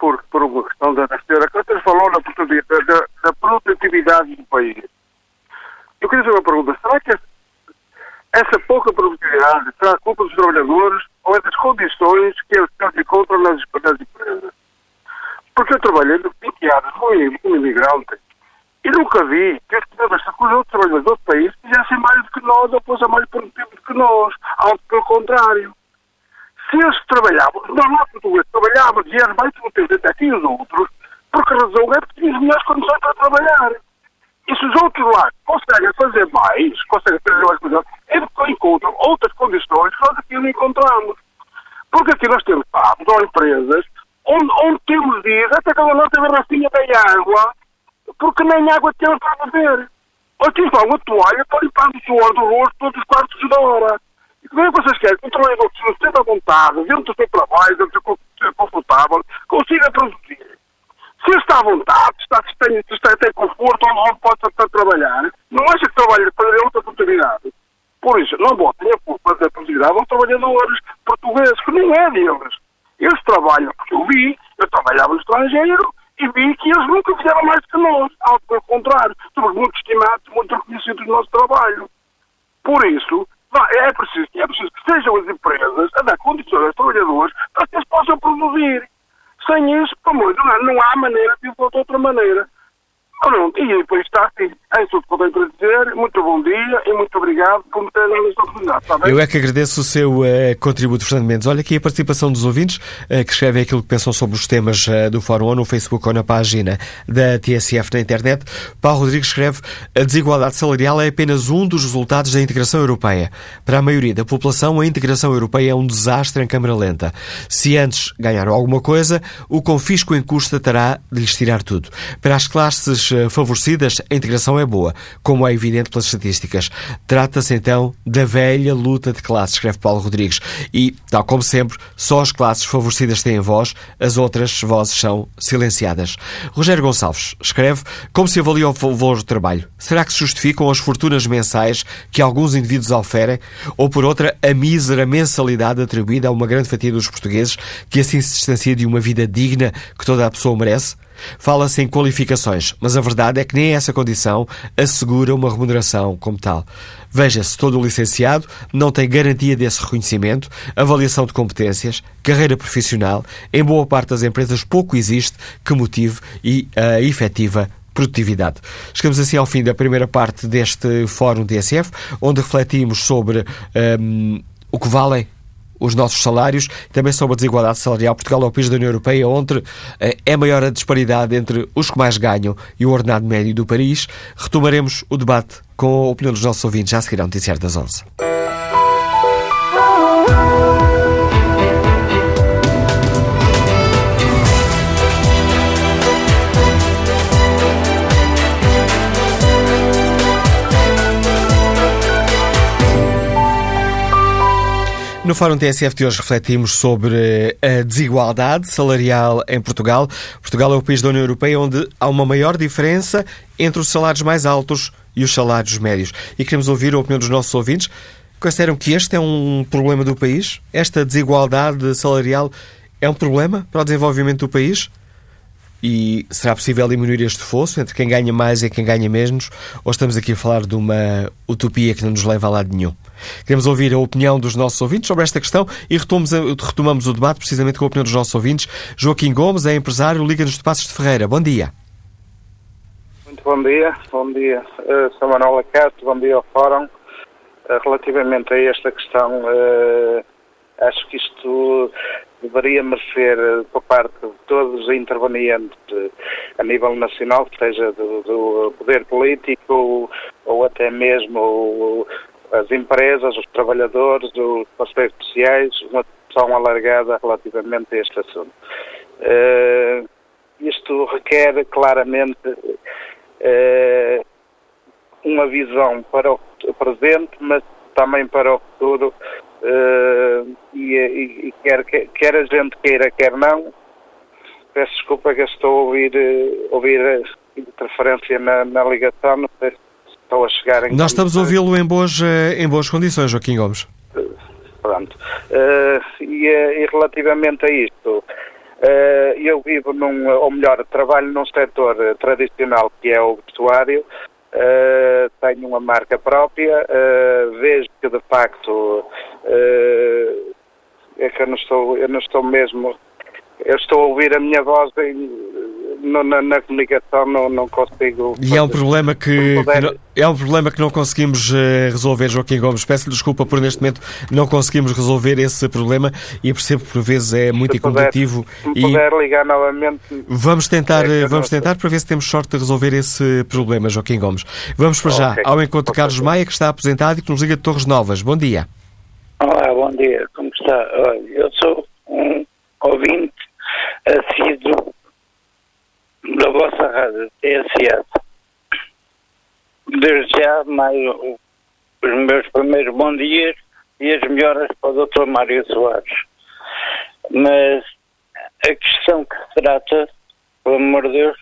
por, por uma questão da, senhora Cantas falou na da, da, produtividade do país. Eu queria fazer uma pergunta. Será que essa pouca produtividade será culpa dos trabalhadores ou é das condições que eles, encontram nas, nas empresas? Porque eu trabalhei 20 anos como, como imigrante e nunca vi que os, os outros trabalhadores do país fizessem mais do que nós ou fossem mais produtivos do que nós. Algo pelo contrário se eles trabalhavam, nós lá portugueses trabalhávamos e eram mais competentes até que os outros, por que razão é porque tinham melhores condições para trabalhar. E se os outros lá conseguem fazer mais, conseguem fazer mais coisas, é porque encontram outras condições que nós aqui não encontramos. Porque aqui nós temos pagos ou empresas onde, onde temos dias até que a nossa garrafinha tem água, porque nem água temos para beber. Ou temos lá uma toalha para limpar o suor do rosto todos os quartos de hora. Como é que vocês querem que um trabalhador que se sente vontade, dentro do seu trabalho, dentro do seu confortável, consiga produzir? Se ele está à vontade, está, se, tem, se está, tem conforto não pode estar a trabalhar, não acha que trabalha para outra oportunidade. Por isso, não botem a culpa da produtividade aos trabalhadores portugueses, que não é deles. Eles trabalham, porque eu vi, eu trabalhava no estrangeiro e vi que eles nunca fizeram mais que nós. Ao contrário, somos muito estimados, muito reconhecidos no nosso trabalho. Por isso, é preciso, é preciso que sejam as empresas a dar condições aos trabalhadores para que eles possam produzir. Sem isso, não, não há maneira de ir de outra maneira. Pronto, e depois está assim. É isso que dizer. Muito bom dia e muito obrigado por me ter dado esta oportunidade. Eu é que agradeço o seu uh, contributo, Fernando Mendes. Olha aqui a participação dos ouvintes uh, que escrevem aquilo que pensam sobre os temas uh, do Fórum ou no Facebook ou na página da TSF na internet. Paulo Rodrigues escreve a desigualdade salarial é apenas um dos resultados da integração europeia. Para a maioria da população, a integração europeia é um desastre em câmara lenta. Se antes ganharam alguma coisa, o confisco em custa terá de lhes tirar tudo. Para as classes favorecidas, a integração é boa, como é evidente pelas estatísticas. Trata-se então da velha luta de classes, escreve Paulo Rodrigues. E, tal como sempre, só as classes favorecidas têm voz, as outras vozes são silenciadas. Rogério Gonçalves escreve como se avalia o valor do trabalho. Será que se justificam as fortunas mensais que alguns indivíduos oferem, ou por outra, a mísera mensalidade atribuída a uma grande fatia dos portugueses que assim se distancia de uma vida digna que toda a pessoa merece? Fala-se em qualificações, mas a verdade é que nem essa condição assegura uma remuneração como tal. Veja-se, todo o licenciado não tem garantia desse reconhecimento, avaliação de competências, carreira profissional. Em boa parte das empresas pouco existe que motive e a efetiva produtividade. Chegamos assim ao fim da primeira parte deste Fórum DSF, onde refletimos sobre um, o que valem os nossos salários, também sobre a desigualdade salarial. Portugal é o país da União Europeia onde eh, é maior a disparidade entre os que mais ganham e o ordenado médio do país. Retomaremos o debate com a opinião dos nossos ouvintes já a seguir ao Noticiário das 11. No Fórum TSF de hoje refletimos sobre a desigualdade salarial em Portugal. Portugal é o país da União Europeia onde há uma maior diferença entre os salários mais altos e os salários médios. E queremos ouvir a opinião dos nossos ouvintes. Consideram que este é um problema do país? Esta desigualdade salarial é um problema para o desenvolvimento do país? E será possível diminuir este fosso entre quem ganha mais e quem ganha menos? Ou estamos aqui a falar de uma utopia que não nos leva a lado nenhum? Queremos ouvir a opinião dos nossos ouvintes sobre esta questão e retomamos, o debate precisamente com a opinião dos nossos ouvintes. Joaquim Gomes é empresário, Liga-nos de Passos de Ferreira. Bom dia. Muito bom dia. Bom dia, uh, Sr. Manuel Acato. Bom dia ao Fórum. Uh, relativamente a esta questão, uh, acho que isto deveria merecer, eh, por parte de todos os intervenientes eh, a nível nacional, seja do, do poder político ou até mesmo as empresas, os trabalhadores, os parceiros sociais, uma discussão alargada relativamente a este assunto. Uh, isto requer claramente uh, uma visão para o presente, mas também para o futuro Uh, e, e, e quer, quer, a gente queira, quer não, peço desculpa que estou a ouvir, uh, ouvir interferência na, na, ligação, não sei se estou a chegar em Nós estamos a ouvi-lo em boas, eh, em boas condições, Joaquim Gomes. Pronto. E, e, relativamente a isto, eu vivo num, ou melhor, trabalho num setor tradicional que é o vestuário, Uh, tenho uma marca própria, uh, vejo que de facto uh, é que eu não estou, eu não estou mesmo, eu estou a ouvir a minha voz em, no, na, na, comunicação, não, não consigo. E é um problema que, que é um problema que não conseguimos resolver, Joaquim Gomes. Peço lhe desculpa por neste momento não conseguimos resolver esse problema e percebo que por vezes é muito incomodativo. Se e puder ligar novamente. Vamos tentar, é vamos tentar para ver se temos sorte de resolver esse problema, Joaquim Gomes. Vamos para já okay. ao encontro de Carlos Maia, que está aposentado e que nos liga de Torres Novas. Bom dia. Olá, bom dia. Como está? Olha, eu sou um ouvinte assíduo da vossa rádio, TSF. Desde já, mais os meus primeiros bons dias e as melhoras para o Dr. Mário Soares. Mas a questão que se trata, pelo amor de Deus,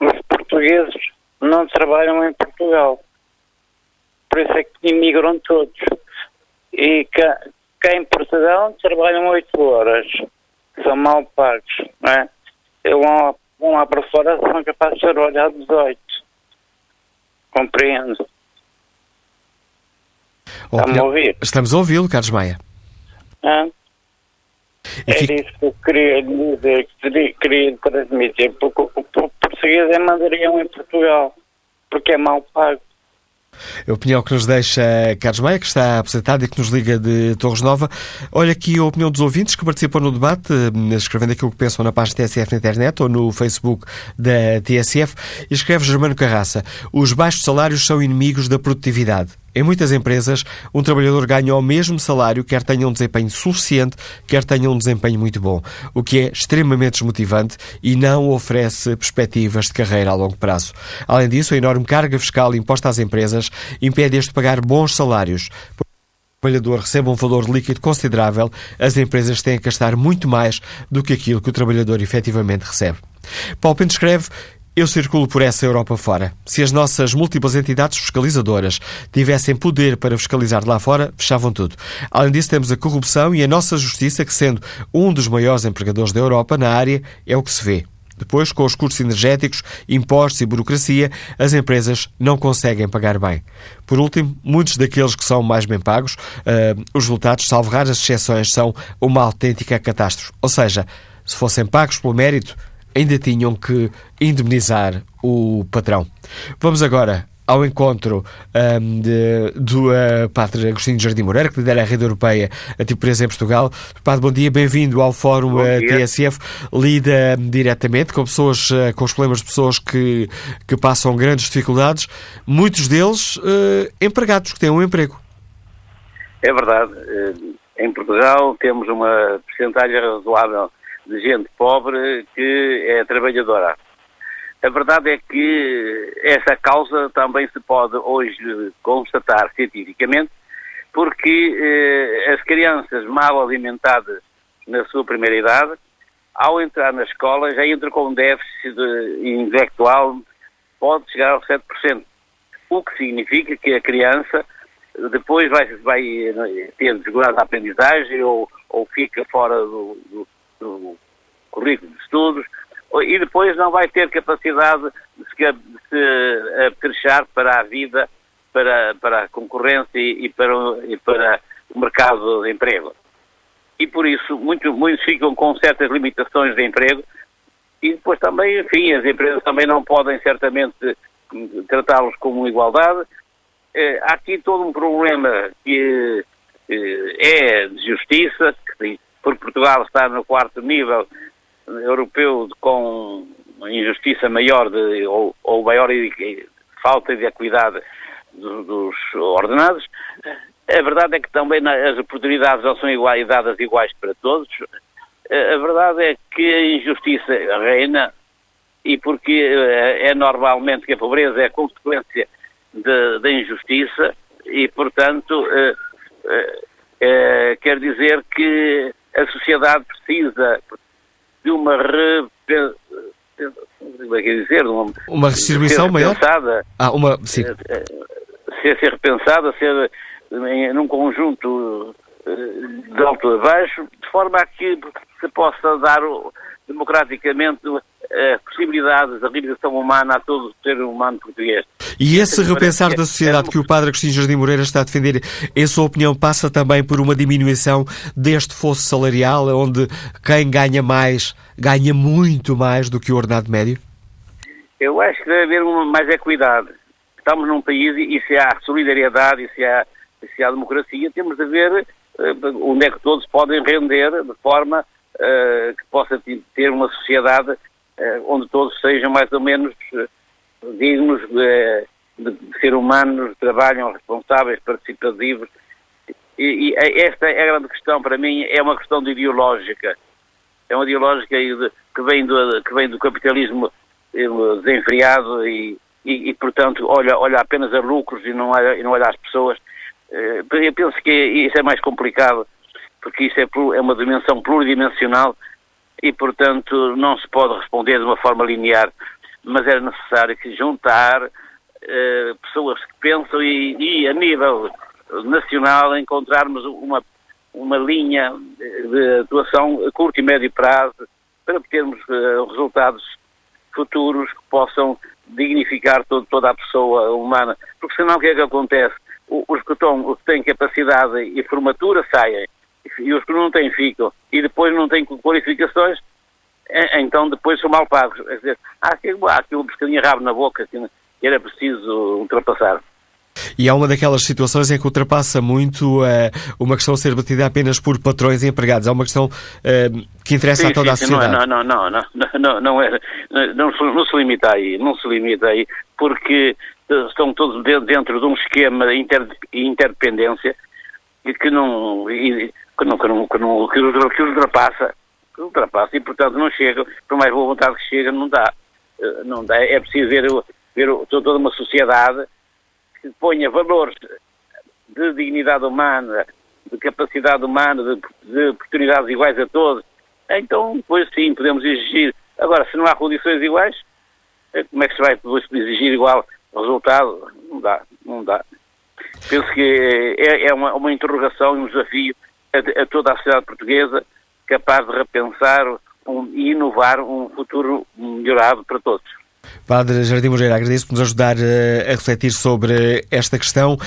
os portugueses não trabalham em Portugal. Por isso é que imigram todos. E cá, cá em Portugal trabalham 8 horas. São mal pagos, não é? Lá, vão lá para fora são capazes de trabalhar 18. Compreendo. Estamos a ouvir? Estamos a ouvi-lo, Carlos Maia. Ah. É fica... isso que eu queria dizer, que queria, transmitir, porque o, o português é mandarião em Portugal, porque é mal pago. A opinião que nos deixa Carlos Maia, que está apresentado e que nos liga de Torres Nova. Olha aqui a opinião dos ouvintes que participam no debate, eh, escrevendo aquilo que pensam na página TSF na internet ou no Facebook da TSF. Escreve Germano Carraça: Os baixos salários são inimigos da produtividade. Em muitas empresas, um trabalhador ganha o mesmo salário, quer tenha um desempenho suficiente, quer tenha um desempenho muito bom, o que é extremamente desmotivante e não oferece perspectivas de carreira a longo prazo. Além disso, a enorme carga fiscal imposta às empresas impede-as de pagar bons salários. o trabalhador recebe um valor líquido considerável, as empresas têm que gastar muito mais do que aquilo que o trabalhador efetivamente recebe. Paulo Pinto escreve eu circulo por essa Europa fora. Se as nossas múltiplas entidades fiscalizadoras tivessem poder para fiscalizar lá fora, fechavam tudo. Além disso, temos a corrupção e a nossa justiça, que, sendo um dos maiores empregadores da Europa na área, é o que se vê. Depois, com os custos energéticos, impostos e burocracia, as empresas não conseguem pagar bem. Por último, muitos daqueles que são mais bem pagos, uh, os resultados, salvo raras exceções, são uma autêntica catástrofe. Ou seja, se fossem pagos pelo mérito, ainda tinham que indemnizar o patrão. Vamos agora ao encontro um, de, do uh, Padre Agostinho Jardim Moreira, que lidera a rede europeia a tipo em Portugal. Padre, bom dia, bem-vindo ao Fórum uh, TSF. Lida um, diretamente com pessoas, uh, com os problemas de pessoas que, que passam grandes dificuldades, muitos deles empregados, que têm um emprego. É verdade. Em Portugal temos uma porcentagem razoável de gente pobre que é trabalhadora a verdade é que essa causa também se pode hoje constatar cientificamente, porque eh, as crianças mal alimentadas na sua primeira idade, ao entrar na escola, já entram com um déficit intelectual pode chegar aos 7%. O que significa que a criança depois vai, vai ter desgurado a aprendizagem ou, ou fica fora do, do, do currículo de estudos e depois não vai ter capacidade de se, de se apetrejar para a vida, para, para a concorrência e, para, e para o mercado de emprego. E por isso muito, muitos ficam com certas limitações de emprego e depois também, enfim, as empresas também não podem certamente tratá-los como igualdade. Eh, há aqui todo um problema que eh, é de justiça, porque Portugal está no quarto nível europeu com injustiça maior de, ou, ou maior falta de equidade dos, dos ordenados. A verdade é que também as oportunidades não são iguais, dadas iguais para todos. A verdade é que a injustiça reina e porque eh, é normalmente que a pobreza é consequência da injustiça e, portanto, é, é, quer dizer que a sociedade precisa, de uma como é que é dizer, uma, uma distribuição maior? Ah, uma, sim. Eh, eh, ser, ser repensada, ser em, num conjunto eh, de alto a baixo, de forma a que se possa dar democraticamente a possibilidade da realização humana a todo o ser humano português. E esse repensar da sociedade que o Padre Agostinho Jardim Moreira está a defender, em sua opinião, passa também por uma diminuição deste fosso salarial, onde quem ganha mais ganha muito mais do que o ordenado médio? Eu acho que deve haver uma mais equidade. Estamos num país e se há solidariedade e se há, se há democracia, temos de ver uh, onde é que todos podem render de forma uh, que possa ter uma sociedade uh, onde todos sejam mais ou menos dignos de, de, ser humanos, trabalham responsáveis, participativos. E, e, esta é a grande questão para mim, é uma questão de ideológica. É uma ideológica que vem do, que vem do capitalismo eh, desenfreado e, e, e, portanto, olha, olha apenas a lucros e não olha, e não olha às pessoas. Eh, eu penso que isso é mais complicado, porque isso é, é uma dimensão pluridimensional e, portanto, não se pode responder de uma forma linear mas era necessário que juntar uh, pessoas que pensam e, e, a nível nacional encontrarmos uma, uma linha de atuação a curto e médio prazo para termos uh, resultados futuros que possam dignificar todo, toda a pessoa humana. Porque senão o que é que acontece? Os que, estão, os que têm capacidade e formatura saem e os que não têm ficam e depois não têm qualificações é, então depois são mal pagos. Quer dizer, há aquilo, há aquilo bocadinho rabo na boca que era preciso ultrapassar. E é uma daquelas situações em que ultrapassa muito uh, uma questão ser batida apenas por patrões e empregados. É uma questão uh, que interessa sim, a toda sim, a sociedade. Não, não, não, não, não, não, não, é, não, não, se limita aí, não se limita aí, porque estão todos dentro de um esquema de inter, interdependência que não, que não, que não, que não, que ultrapassa ultrapassa e, portanto, não chega, por mais boa vontade que chega, não dá. Eh, não dá. É preciso ver, ver toda uma sociedade que ponha valores de dignidade humana, de capacidade humana, de, de oportunidades iguais a todos. Então, depois sim, podemos exigir. Agora, se não há condições iguais, eh, como é que se vai depois exigir igual resultado? Não dá, não dá. Penso que é, é uma, uma interrogação e um desafio a, a toda a sociedade portuguesa capaz de repensar um, e inovar um futuro melhorado para todos. Padre Jardim Moreira, agradeço por nos ajudar uh, a refletir sobre esta questão, uh,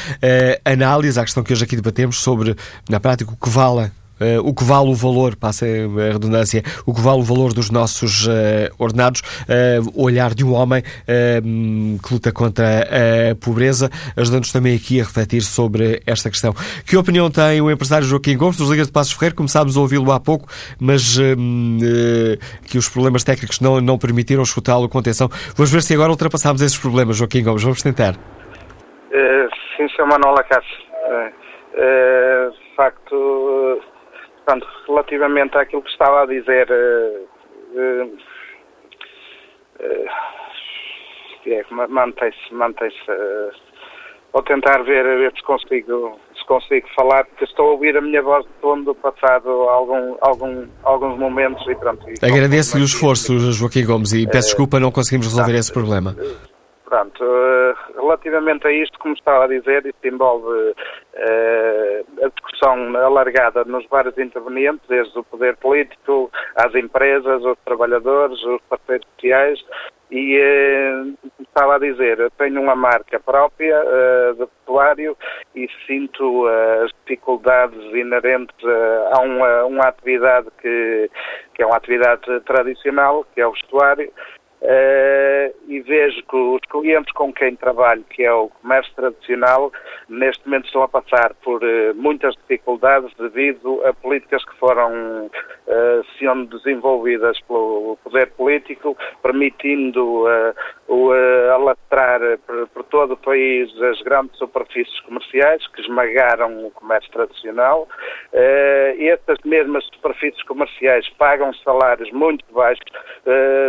análise, a questão que hoje aqui debatemos sobre, na prática, o que vale Uh, o que vale o valor, passa a redundância, o que vale o valor dos nossos uh, ordenados, uh, o olhar de um homem que luta contra a pobreza, ajudando-nos também aqui a refletir sobre esta questão. Que opinião tem o empresário Joaquim Gomes, dos Ligas de Passos Ferreira? Começámos a ouvi-lo há pouco, mas que os problemas técnicos não, não permitiram escutá-lo com atenção. Vamos ver se agora ultrapassamos esses problemas, Joaquim Gomes. Vamos tentar. sim, Sr. Acácio. de facto Portanto, relativamente àquilo que estava a dizer, uh, uh, mantém-se, mantém-se. Uh, vou tentar ver, ver se consigo, se consigo falar, porque estou a ouvir a minha voz de fundo passado algum, algum, alguns momentos e pronto. Agradeço-lhe o esforço, Joaquim Gomes, e peço desculpa, não conseguimos resolver esse problema. Pronto, uh, relativamente a isto, como estava a dizer, isto envolve uh, a discussão alargada nos vários intervenientes, desde o poder político, às empresas, os trabalhadores, os parceiros sociais, e uh, estava a dizer, tenho uma marca própria de vestuário e sinto as dificuldades inerentes a uma, uma atividade que, que é uma atividade tradicional, que é o vestuário, Uh, e vejo que os clientes com quem trabalho, que é o comércio tradicional, neste momento estão a passar por uh, muitas dificuldades devido a políticas que foram uh, sendo desenvolvidas pelo poder político, permitindo o alastrar por, por, todo o país as grandes superfícies comerciais que esmagaram o comércio tradicional. E estas mesmas superfícies comerciais pagam salários muito baixos,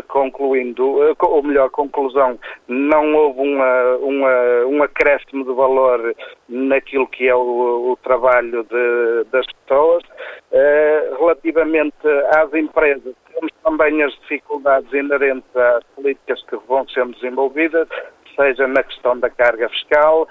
concluindo eh, ou melhor, conclusão, não houve uma, uma, um acréscimo de valor naquilo que é o, o trabalho de, das pessoas. Uh, relativamente às empresas, temos também as dificuldades inerentes às políticas que vão sendo desenvolvidas, seja na questão da carga fiscal,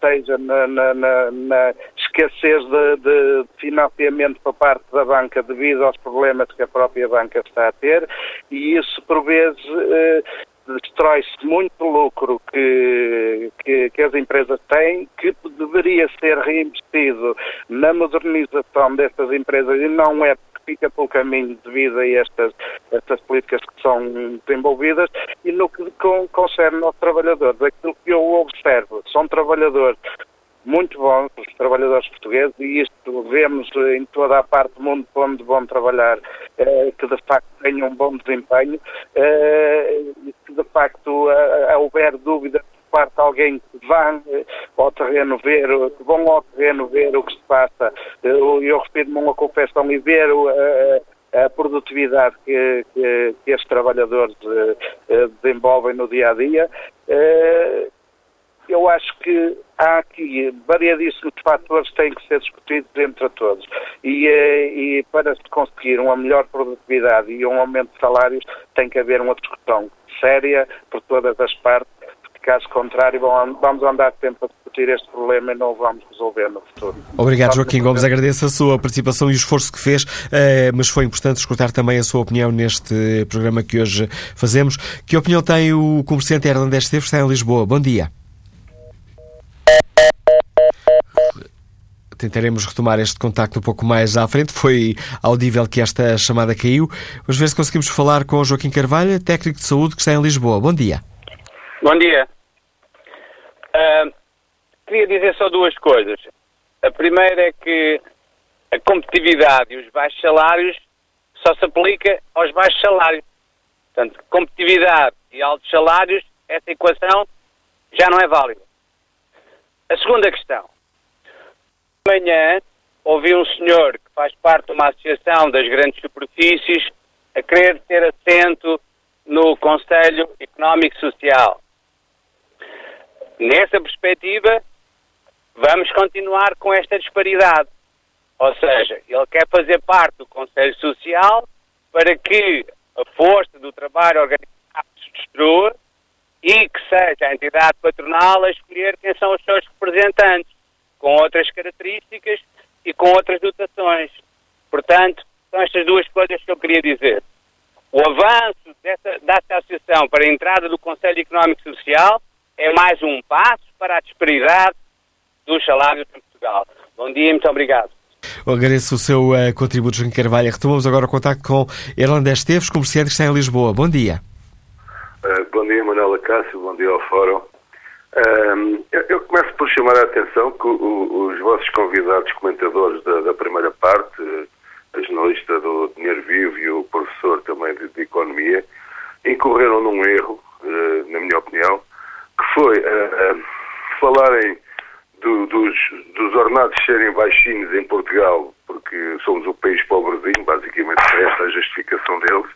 seja na, na, na escassez de, de, financiamento por parte da banca devido aos problemas que a própria banca está a ter, e isso, por vezes, eh, destrói-se muito lucro que, que, que, as empresas têm, que deveria ser reinvestido na modernização destas empresas e não é fica pelo caminho devido a estas, estas políticas que são desenvolvidas e no que concerne aos trabalhadores. Aquilo que eu observo são trabalhadores muito bons, os trabalhadores portugueses, e isto vemos em toda a parte do mundo onde vão trabalhar, eh, que de facto tenham um bom desempenho, eh, que de facto houver dúvida parte alguém que vá eh, ao terreno ver, que vão ao terreno ver o que se passa. Eu, eu refiro-me a uma confecção e ver a, a produtividade que, que, que estes trabalhadores desenvolvem no dia a dia. Eu acho que há aqui variadíssimos fatores que têm que ser discutidos entre todos. E, e, para se conseguir uma melhor produtividade e um aumento de salários, tem que haver uma discussão séria por todas as partes Caso contrário, vamos andar sempre a discutir este problema e não o vamos resolver no futuro. Obrigado, Joaquim Gomes. Agradeço a sua participação e o esforço que fez, eh, mas foi importante escutar também a sua opinião neste programa que hoje fazemos. Que opinião tem o comerciante Erlandés Esteves, está em Lisboa? Bom dia. Tentaremos retomar este contacto um pouco mais à frente. Foi audível que esta chamada caiu. Vamos ver se conseguimos falar com o Joaquim Carvalho, técnico de saúde que está em Lisboa. Bom dia. Bom dia. Uh, queria dizer só duas coisas. A primeira é que a competitividade e os baixos salários só se aplica aos baixos salários. Portanto, competitividade e altos salários, essa equação já não é válida. A segunda questão. Amanhã ouvi um senhor que faz parte de uma associação das grandes superfícies a querer ter assento no Conselho Económico Social. Nessa perspectiva, vamos continuar com esta disparidade. Ou seja, ele quer fazer parte do Conselho Social para que a força do trabalho organizado se destrua e que seja a entidade patronal a escolher quem são os seus representantes, com outras características e com outras dotações. Portanto, São estas duas coisas que eu queria dizer. O avanço dessa, desta associação para a entrada do Conselho Económico e Social é mais um passo para a disparidade dos salários em Portugal. Bom dia e muito obrigado. Eu agradeço o seu uh, contributo, João Carvalho. Retomamos agora o contacto com Irlanda Esteves, comerciante que está em Lisboa. Bom dia. Uh, bom dia, Manuela Cássio. Bom dia ao Fórum. Uh, eu, começo por chamar a atenção que o, os vossos convidados comentadores da, da primeira parte, a jornalista do Dinheiro Vivo e o professor também de, de Economia, incorreram num erro, na minha opinião, que foi falarem do, dos, dos ordenados serem baixinhos em Portugal, porque somos o país pobrezinho, basicamente esta é a justificação deles,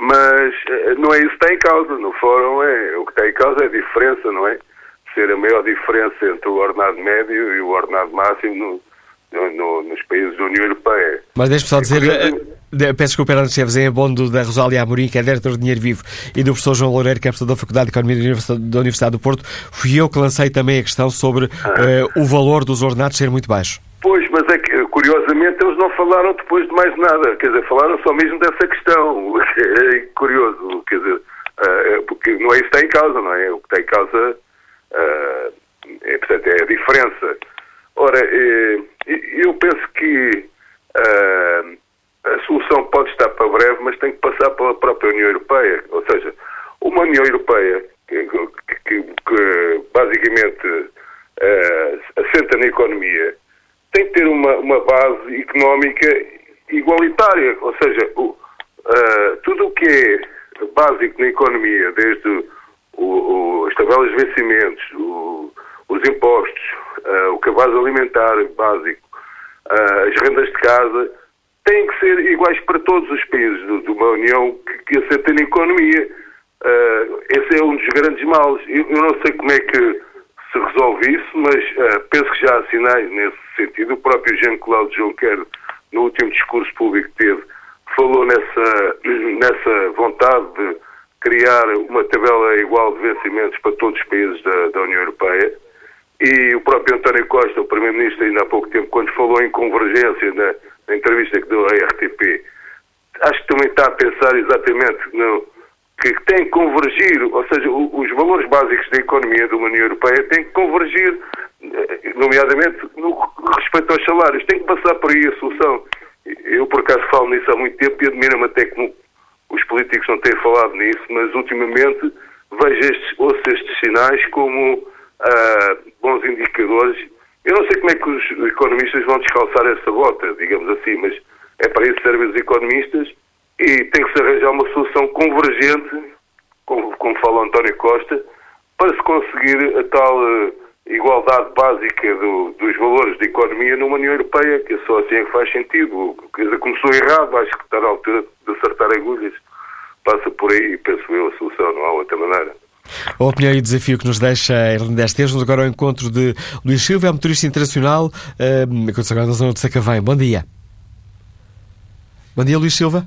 mas eh, não é isso que está em causa, no fórum é, o que está em causa é a diferença, não é? Ser a maior diferença entre o ordenado médio e o ordenado máximo no, no, no, nos países da União Europeia. Mas deixe-me só dizer, uh, peço desculpa, Hernando Esteves, em abono da Rosália Amorim, que é diretor de Dinheiro Vivo, e do professor João Loureiro, que é professor da Faculdade de Economia da Universidade do Porto, fui eu que lancei também a questão sobre uh, o valor dos ordenados ser muito baixo. Pois, mas é que, curiosamente, falaram depois de mais nada, quer dizer, falaram só mesmo dessa questão. *laughs* É curioso, quer dizer, uh, porque não é isso que está em causa, não é? O que está em causa é, portanto, é a diferença. Ora, eu penso que a solução pode estar para breve, mas tem que passar pela própria União Europeia. Ou seja, uma União Europeia que, que, que basicamente assenta na economia tem que ter uma, uma base económica igualitária. Ou seja, o, uh, tudo o que é básico na economia, desde o, o, as tabelas de vencimentos, os impostos, uh, o cabaz alimentar básico, uh, as rendas de casa, têm que ser iguais para todos os países de, uma União que, que assenta na economia. Esse é um dos grandes males. Eu, eu, não sei como é que se resolve isso, mas penso que já há sinais nesse sentido. O próprio Jean-Claude Juncker, no último discurso público que teve, falou nessa, nessa vontade de criar uma tabela igual de vencimentos para todos os países da, da União Europeia. E o próprio António Costa, o Primeiro-Ministro, ainda há pouco tempo, quando falou em convergência na, na, entrevista que deu à RTP, acho que também está a pensar exatamente no, que tem que convergir, ou seja, os valores básicos da economia da União Europeia têm que convergir, eh, nomeadamente no respeito aos salários. Tem que passar por aí a solução. Eu, por acaso, falo nisso há muito tempo e admiro-me até que os políticos não têm falado nisso, mas ultimamente vejo estes, ouço estes sinais como uh, bons indicadores. Eu não sei como é que os economistas vão descalçar essa bota, digamos assim, mas é para isso que servem os economistas e tem que se arranjar uma solução convergente, como, como fala António Costa, para se conseguir a tal uh, igualdade básica do, dos valores de economia numa União Europeia, que é só assim é que faz sentido. Quer dizer, começou errado, acho que está na altura de acertar agulhas. Passa por aí, penso eu, a solução, não há outra maneira. A opinião e o desafio que nos deixa Irlandês. Temos agora ao encontro de Luís Silva, é motorista internacional, uh, agora na zona de Sacavém. Bom dia. Bom dia, Luís Silva.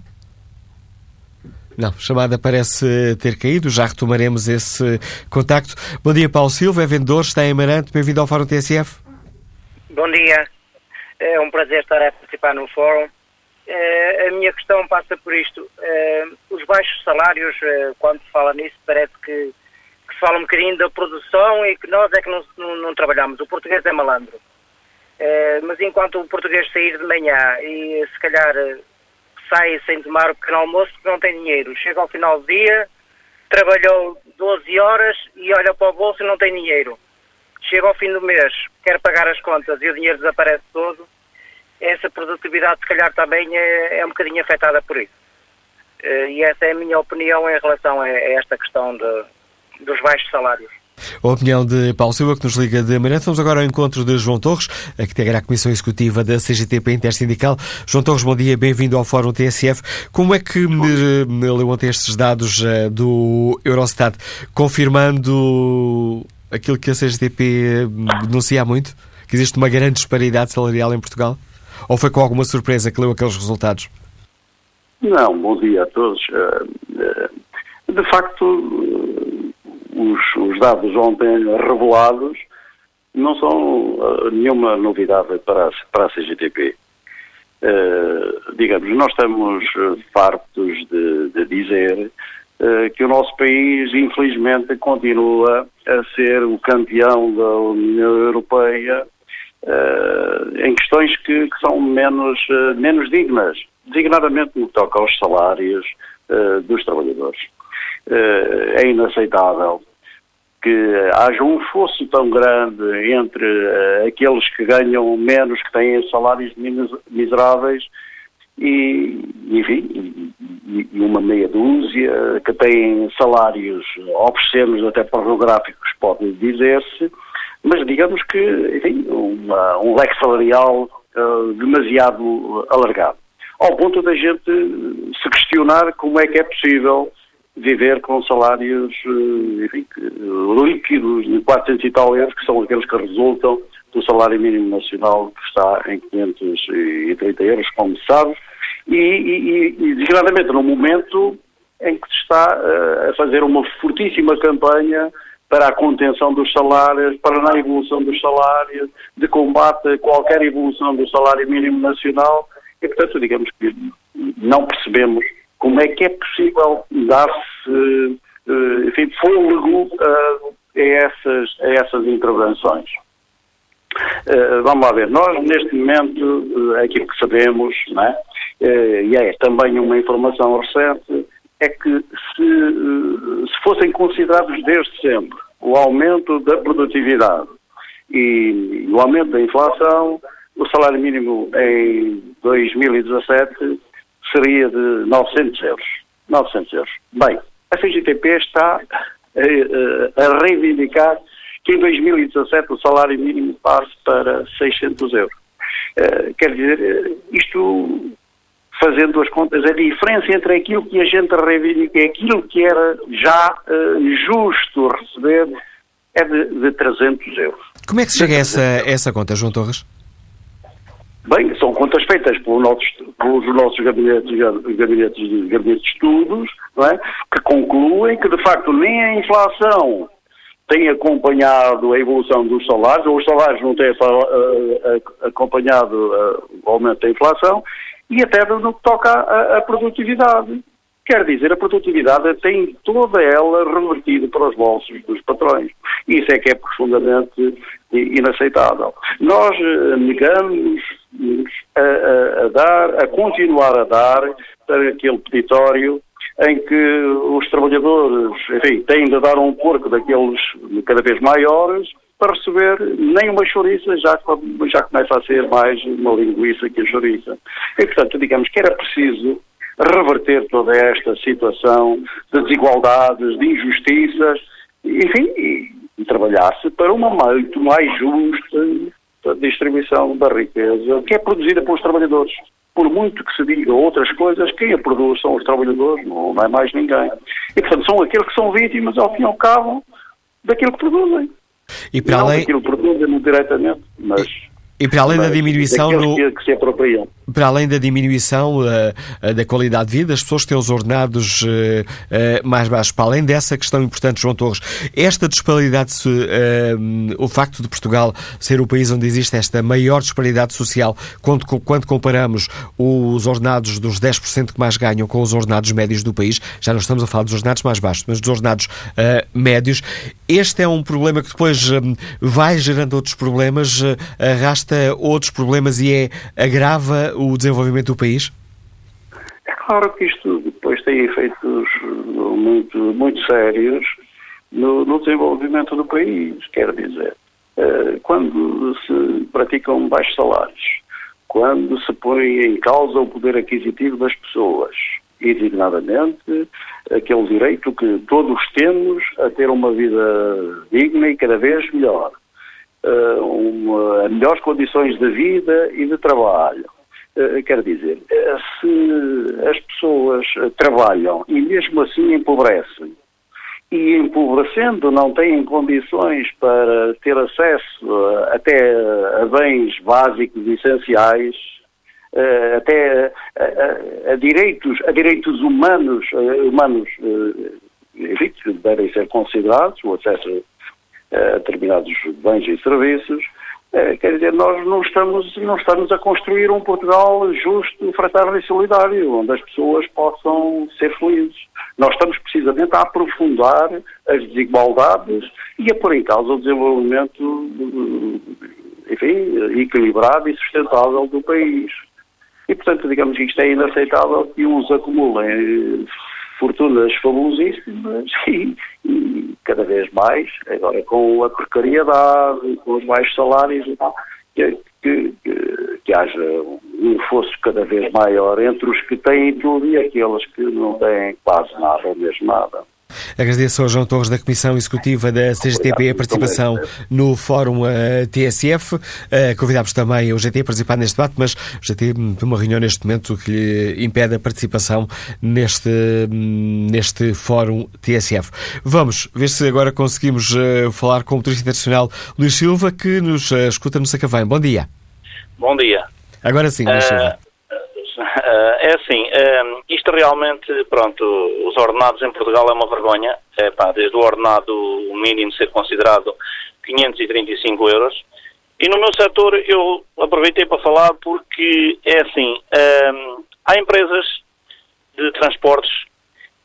Não, chamada parece ter caído, já retomaremos esse contacto. Bom dia, Paulo Silva, é vendedor, está em Amarante, bem-vindo ao Fórum TSF. Bom dia, é um prazer estar a participar no Fórum. Uh, a minha questão passa por isto. Uh, os baixos salários, uh, quando se fala nisso, parece que que se fala um bocadinho da produção e que nós é que não, não, não trabalhamos. O português é malandro. É, mas enquanto o português sair de manhã e se calhar sai sem tomar o pequeno almoço porque não tem dinheiro, chega ao final do dia, trabalhou 12 horas e olha para o bolso e não tem dinheiro. Chega ao fim do mês, quer pagar as contas e o dinheiro desaparece todo, essa produtividade se calhar também é, é um bocadinho afetada por isso. É, e essa é a minha opinião em relação a esta questão de, dos baixos salários. A opinião de Paulo Silva, que nos liga de Amarante. Vamos agora ao encontro de João Torres, que integra a Comissão Executiva da CGTP Intersindical. João Torres, bom dia, bem-vindo ao Fórum TSF. Como é que me, me leu ontem estes dados uh, do Eurostat, confirmando aquilo que a CGTP denuncia há muito? Que existe uma grande disparidade salarial em Portugal? Ou foi com alguma surpresa que leu aqueles resultados? Não, bom dia a todos. Uh, uh, de facto, os, os dados ontem revelados não são uh, nenhuma novidade para a, para a CGTP. Uh, digamos, nós estamos fartos de, de dizer uh, que o nosso país, infelizmente, continua a ser o campeão da União Europeia uh, em questões que, que são menos, menos dignas, designadamente no que toca aos salários dos trabalhadores. é inaceitável que haja um fosso tão grande entre uh, aqueles que ganham menos, que têm salários miseráveis, e, enfim, e, uma meia dúzia que têm salários obscenos, até pornográficos, pode dizer-se, mas digamos que, enfim, uma, um leque salarial uh, demasiado alargado. Ao ponto da gente se questionar como é que é possível viver com salários eh, enfim, líquidos de 400 e tal euros, que são aqueles que resultam do salário mínimo nacional que está em 530 euros, como se sabe, e, e, e no momento em que se está uh, a fazer uma fortíssima campanha para a contenção dos salários, para a evolução dos salários, de combate a qualquer evolução do salário mínimo nacional, e portanto digamos que não percebemos como é que é possível dar-se, eh, enfim, fôlego a, essas, a essas intervenções. Uh, vamos lá ver, nós neste momento, uh, aquilo que sabemos, né, e é também uma informação recente, é que se, se fossem considerados desde sempre o aumento da produtividade e o aumento da inflação, o salário mínimo em 2017 seria de 900 euros. 900 euros. Bem, a CGTP está a, a reivindicar que em 2017 o salário mínimo passe para 600 euros. Uh, quer dizer, isto, fazendo as contas, a diferença entre aquilo que a gente reivindica e aquilo que era já uh, justo receber é de, de 300 euros. Como é que se chega a essa, essa conta, João Torres? Bem, são contas feitas pelos nossos, pelos nossos gabinetes, gabinetes, gabinetes de estudos, é? que concluem que, de facto, nem a inflação tem acompanhado a evolução dos salários, ou os salários não têm uh, acompanhado uh, o aumento da inflação, e até no que toca à, à produtividade. Quer dizer, a produtividade tem toda ela revertida para os bolsos dos patrões. Isso é que é profundamente inaceitável. Nós negamos a, a, a, dar, a continuar a dar para aquele peditório em que os trabalhadores, enfim, têm de dar um porco daqueles cada vez maiores para receber nem uma chouriça, já, já começa a ser mais uma linguiça que a chouriça. E, portanto, digamos que era preciso reverter toda esta situação de desigualdades, de injustiças, enfim, e, e trabalhar-se para uma muito mais justa distribuição da riqueza que é produzida pelos trabalhadores. Por muito que se diga outras coisas, quem a produz são os trabalhadores, não, é mais ninguém. E, portanto, são aqueles que são vítimas, ao fim e ao cabo, daquilo que produzem. E para não além... daquilo que produzem diretamente, mas... E para além da diminuição no... que se apropriam. Para além da diminuição uh, da qualidade de vida, as pessoas têm os ordenados uh, uh, mais baixos. Para além dessa questão importante, João Torres, esta disparidade, o facto de Portugal ser o país onde existe esta maior disparidade social, quando, quando comparamos os ordenados dos 10% que mais ganham com os ordenados médios do país, já não estamos a falar dos ordenados mais baixos, mas dos ordenados médios, este é um problema que depois vai gerando outros problemas, arrasta outros problemas e é agrava o desenvolvimento do país? É claro que isto depois tem efeitos muito, muito sérios no, no desenvolvimento do país, quer dizer, eh, quando se praticam baixos salários, quando se põe em causa o poder aquisitivo das pessoas, e designadamente aquele direito que todos temos a ter uma vida digna e cada vez melhor, uh, uma, melhores condições de vida e de trabalho. Uh, dizer, eh, se as pessoas trabalham e mesmo assim empobrecem, e empobrecendo não têm condições para ter acesso até a bens básicos essenciais, até a, a, a, direitos, a direitos humanos, humanos enfim, que devem ser considerados, o acesso a determinados bens e serviços, É, quer dizer, nós não estamos, não estamos a construir um Portugal justo, fraterno e solidário, onde as pessoas possam ser felizes. Nós estamos precisamente a aprofundar as desigualdades e a pôr em causa o desenvolvimento, enfim, equilibrado e sustentável do país. E, portanto, digamos que isto é inaceitável que uns acumulem fortunas fabulosíssimas *laughs* e, e, cada vez mais, agora com a precariedade, com os baixos salários e tal, que, que, que, que haja um fosso cada vez maior entre os que têm tudo e aqueles que não têm quase nada ou mesmo nada. Agradeço ao João Torres da Comissão Executiva da CGTP a participação no Fórum uh, TSF. Uh, convidámos também o GT a participar neste debate, mas o GT tem uma reunião neste momento que lhe impede a participação neste, neste Fórum TSF. Vamos ver se agora conseguimos uh, falar com o motorista internacional Luís Silva, que nos escuta no Sacavém. Bom dia. Bom dia. Agora sim, Luís Silva. Uh, é assim, uh, isto realmente, pronto, os ordenados em Portugal é uma vergonha, é, pá, desde o ordenado mínimo ser considerado 535 euros. E no meu setor eu aproveitei para falar porque é assim, uh, há empresas de transportes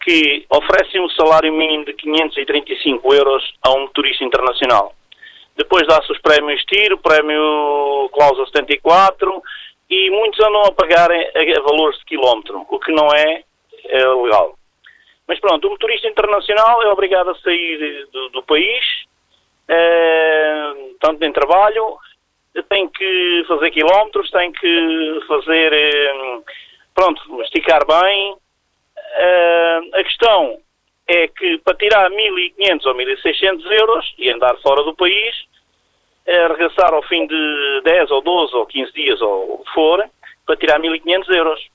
que oferecem um salário mínimo de 535 euros a um motorista internacional. Depois dá-se os prémios TIR, o prémio Cláusula 74, e muitos andam a pagar a, valores de quilómetro, o que não é, é, legal. Mas pronto, o motorista internacional é obrigado a sair do, do país, é, tanto em trabalho, tem que fazer quilómetros, tem que fazer, é, pronto, esticar bem. É, a questão é que para tirar 1.500 ou 1.600 euros e andar fora do país, é regressar ao fim de 10 ou 12 ou 15 dias ou for, para tirar 1.500 euros.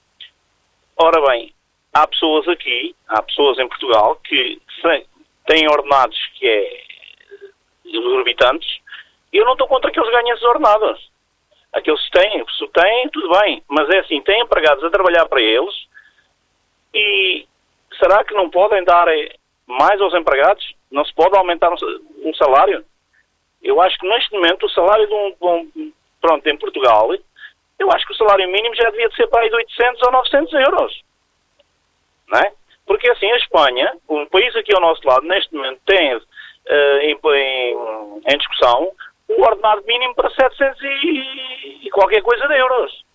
Ora bem, há pessoas aqui, há pessoas em Portugal que têm ordenados que é exorbitantes e eu não estou contra que eles ganhem esses ordenados. Aqueles que têm, se têm, tudo bem, mas é assim, têm empregados a trabalhar para eles e será que não podem dar mais aos empregados? Não se pode aumentar um salário? Eu acho que neste momento o salário de um, de um, pronto, em Portugal, eu acho que o salário mínimo já devia de ser para aí de 800 ou 900 euros. Não é? Porque assim, a Espanha, um país aqui ao nosso lado, neste momento tem uh, em, em, em, discussão o ordenado mínimo para 700 e, e qualquer coisa de euros.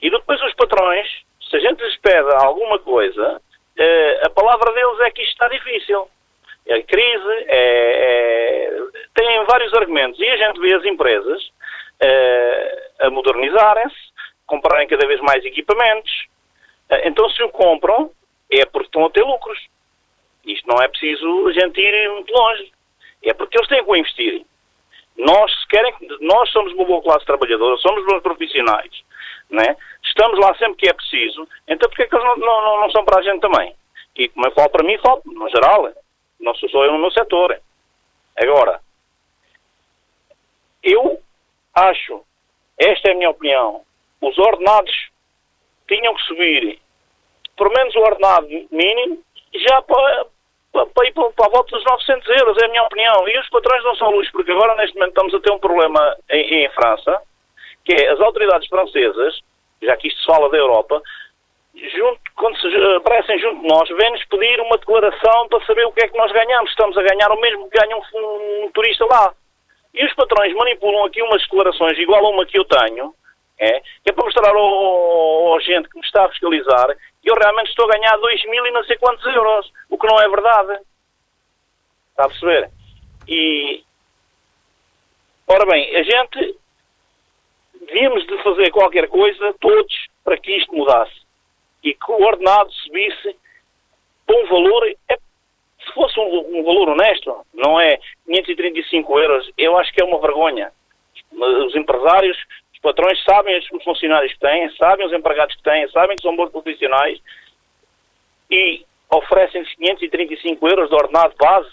E depois os patrões, se a gente lhes pede alguma coisa, uh, a palavra deles é que isto está difícil é crise, é, é, tem vários argumentos. E a gente vê as empresas é, a modernizarem-se, comprarem cada vez mais equipamentos. É, então, se o compram, é porque estão a ter lucros. Isto não é preciso a gente ir muito longe. É porque eles têm que investir. Nós, se querem, nós somos uma boa classe trabalhadora, somos bons profissionais, né? estamos lá sempre que é preciso, então porquê é que eles não, não, não são para a gente também? E como eu falo para mim, falo no geral não sou eu no meu setor. Agora, eu acho, esta é a minha opinião, os ordenados tinham que subir, pelo menos o ordenado mínimo, já para, para, para ir para, para a volta dos 900 euros, é a minha opinião. E os patrões não são luz, porque agora neste momento estamos a ter um problema em, em França, que é as autoridades francesas, já que isto se fala da Europa, junto, quando se aparecem junto de nós, vêm-nos pedir uma declaração para saber o que é que nós ganhamos. Estamos a ganhar o mesmo que ganha um, um turista lá. E os patrões manipulam aqui umas declarações igual a uma que eu tenho, é, que é para mostrar ao, ao, ao gente que me está a fiscalizar que eu realmente estou a ganhar 2 mil e não sei quantos euros, o que não é verdade. Está a perceber? E, ora bem, a gente devíamos de fazer qualquer coisa, todos, para que isto mudasse e que o ordenado subisse para um valor, é, se fosse um, um, valor honesto, não é 535 euros, eu acho que é uma vergonha. Os empresários, os patrões sabem os funcionários que têm, sabem os empregados que têm, sabem que são bons profissionais e oferecem-lhes 535 euros de ordenado base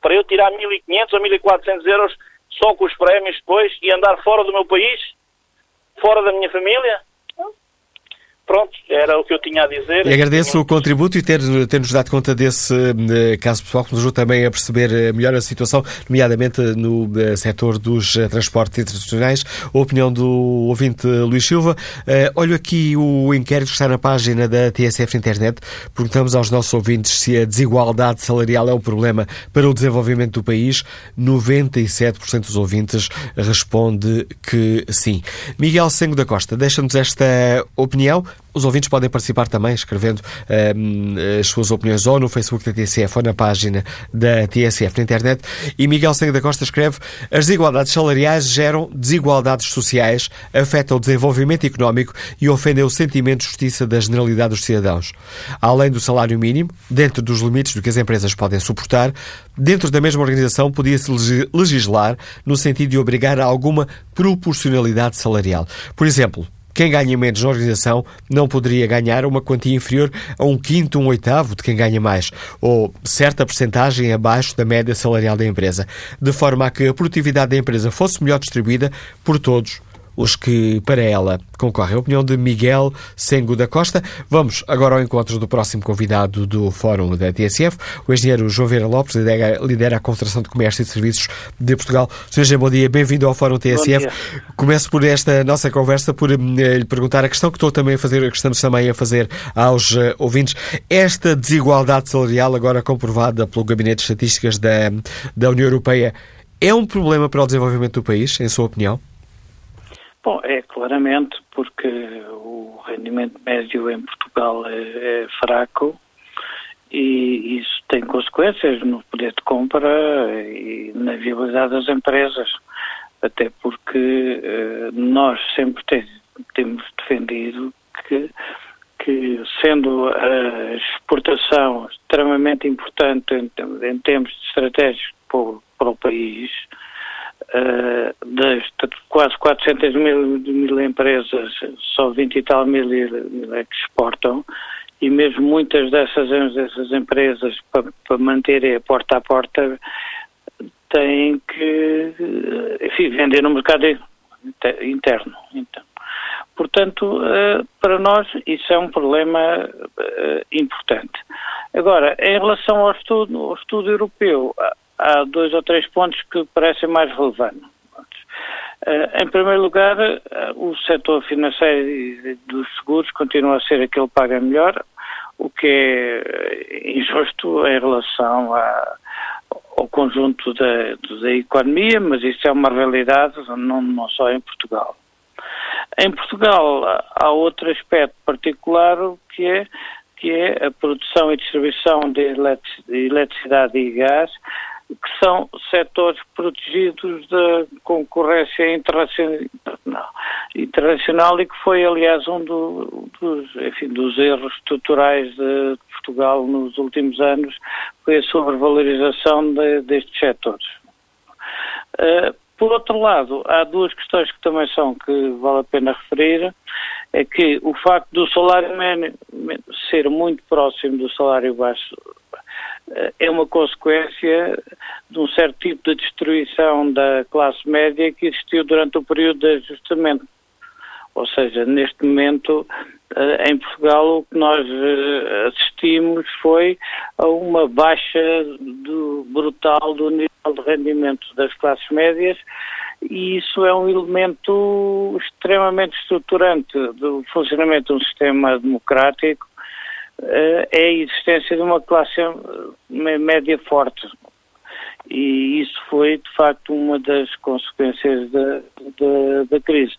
para eu tirar 1.500 ou 1.400 euros só com os prémios depois e andar fora do meu país, fora da minha família. Pronto, era o que eu tinha a dizer. E agradeço o contributo e ter-nos ter dado conta desse uh, caso pessoal que nos ajuda também a perceber eh, melhor a situação, nomeadamente no uh, setor dos transportes internacionais. A opinião do ouvinte Luís Silva. olho aqui o inquérito que está na página da TSF Internet. Perguntamos aos nossos ouvintes se a desigualdade salarial é um problema para o desenvolvimento do país. 97% dos ouvintes responde que sim. Miguel Sengo da Costa, deixa-nos esta opinião. Os ouvintes podem participar também escrevendo um, as suas opiniões ou no Facebook da TSF ou na página da TSF na internet. E Miguel Senga da Costa escreve: As desigualdades salariais geram desigualdades sociais, afetam o desenvolvimento económico e ofendem o sentimento de justiça da generalidade dos cidadãos. Além do salário mínimo, dentro dos limites do que as empresas podem suportar, dentro da mesma organização podia-se legislar no sentido de obrigar a alguma proporcionalidade salarial. Por exemplo, quem ganha menos na organização não poderia ganhar uma quantia inferior a um quinto, um oitavo de quem ganha mais, ou certa percentagem abaixo da média salarial da empresa, de forma a que a produtividade da empresa fosse melhor distribuída por todos os que para ela concorrem. A opinião de Miguel Sengo da Costa. Vamos agora ao encontro do próximo convidado do Fórum da TSF, o engenheiro João Vera Lopes, lidera, a Concentração de Comércio e Serviços de Portugal. Sr. bom dia, bem-vindo ao Fórum TSF. Começo por esta nossa conversa por eh, lhe perguntar a questão que estou também a fazer, que estamos também a fazer aos uh, ouvintes. Esta desigualdade salarial, agora comprovada pelo Gabinete de Estatísticas da, da União Europeia, é um problema para o desenvolvimento do país, em sua opinião? Bom, é claramente porque o rendimento médio em Portugal é, é fraco e isso tem consequências no poder de compra e na viabilidade das empresas, até porque eh, nós sempre tem, temos defendido que, que, sendo a exportação extremamente importante em, em termos de estratégias para, para o país, uh, das quase 400 mil, mil, empresas, só 20 e tal mil é que exportam, e mesmo muitas dessas, dessas empresas, para, para manterem a porta a porta, têm que enfim, vender no mercado interno. Então, portanto, uh, para nós isso é um problema uh, importante. Agora, em relação ao estudo, ao estudo europeu, há dois ou três pontos que parecem mais relevantes. Uh, em primeiro lugar, uh, o setor financeiro dos seguros continua a ser aquele que paga melhor, o que é eh, injusto em relação a, ao conjunto da, da, economia, mas isso é uma realidade não, não só em Portugal. Em Portugal há outro aspecto particular que é que é a produção e distribuição de eletricidade e gás que são setores protegidos da concorrência internacional, e que foi, aliás, um do, dos, enfim, dos erros estruturais de Portugal nos últimos anos, foi a sobrevalorização de, destes setores. Uh, por outro lado, há duas questões que também são que vale a pena referir, é que o facto do salário mínimo ser muito próximo do salário baixo é uma consequência de um certo tipo de destruição da classe média que existiu durante o período de ajustamento. Ou seja, neste momento, eh, em Portugal, o que nós eh, assistimos foi a uma baixa do, brutal do nível de rendimento das classes médias e isso é um elemento extremamente estruturante do funcionamento de um sistema democrático é a existência de uma classe média forte. E isso foi, de facto, uma das consequências da, da, da crise.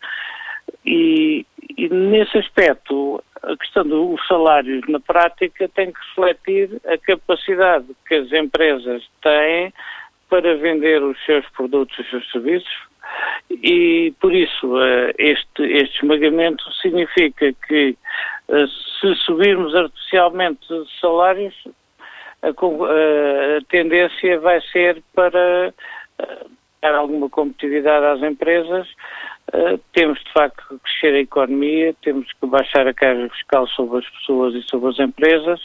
E, e, nesse aspecto, a questão dos salários na prática tem que refletir a capacidade que as empresas têm para vender os seus produtos e os seus serviços. E por isso eh, este, este esmagamento significa que eh, se subirmos artificialmente salários, a, a, tendência vai ser para eh, dar alguma competitividade às empresas. Temos de facto que crescer a economia, temos que baixar a carga fiscal sobre as pessoas e sobre as empresas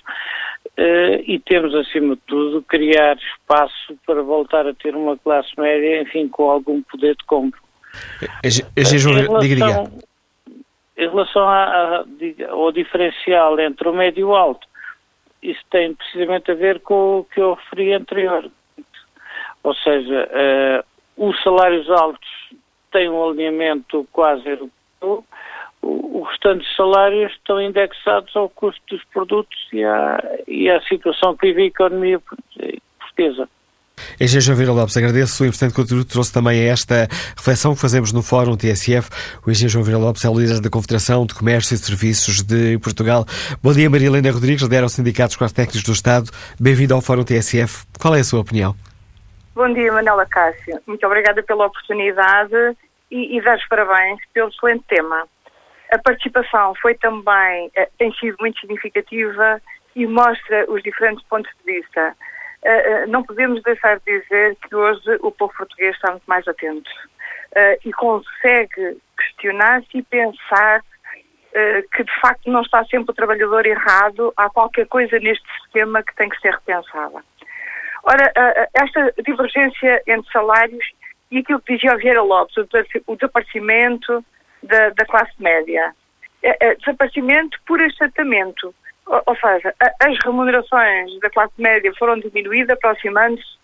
uh, e temos, acima de tudo, criar espaço para voltar a ter uma classe média, enfim, com algum poder de compra. A, a, a, diga, diga em relação a, a, ao diferencial entre o médio e o alto, isso tem precisamente a ver com o que eu referi anterior. Ou seja, uh, os salários altos têm um alinhamento quase europeu, o, o restante dos salários estão indexados ao custo dos produtos e à, e à situação que vive a economia portuguesa. Engenheiro João Vieira Lopes, agradeço o importante conteúdo que trouxe também a esta reflexão que fazemos no Fórum TSF. O Engenheiro João Vieira Lopes é o líder da Confederação de Comércio e Serviços de Portugal. Bom dia, Maria Helena Rodrigues, lidera o Sindicato dos Quatro Técnicos do Estado. Bem-vindo ao Fórum TSF. Qual é a sua opinião? Bom dia, Manela Cássio. Muito obrigada pela oportunidade e, e dar os parabéns pelo excelente tema. A participação foi também, eh, tem sido muito significativa e mostra os diferentes pontos de vista. Uh, não podemos deixar de dizer que hoje o povo português está muito mais atento e consegue questionar-se e pensar que de facto não está sempre o trabalhador errado, há qualquer coisa neste sistema que tem que ser repensada. Ora, esta divergência entre salários e aquilo que dizia o Vieira Lopes, o desaparecimento da, da classe média, é, é, desaparecimento por achatamento ou, seja, as remunerações da classe média foram diminuídas aproximando-se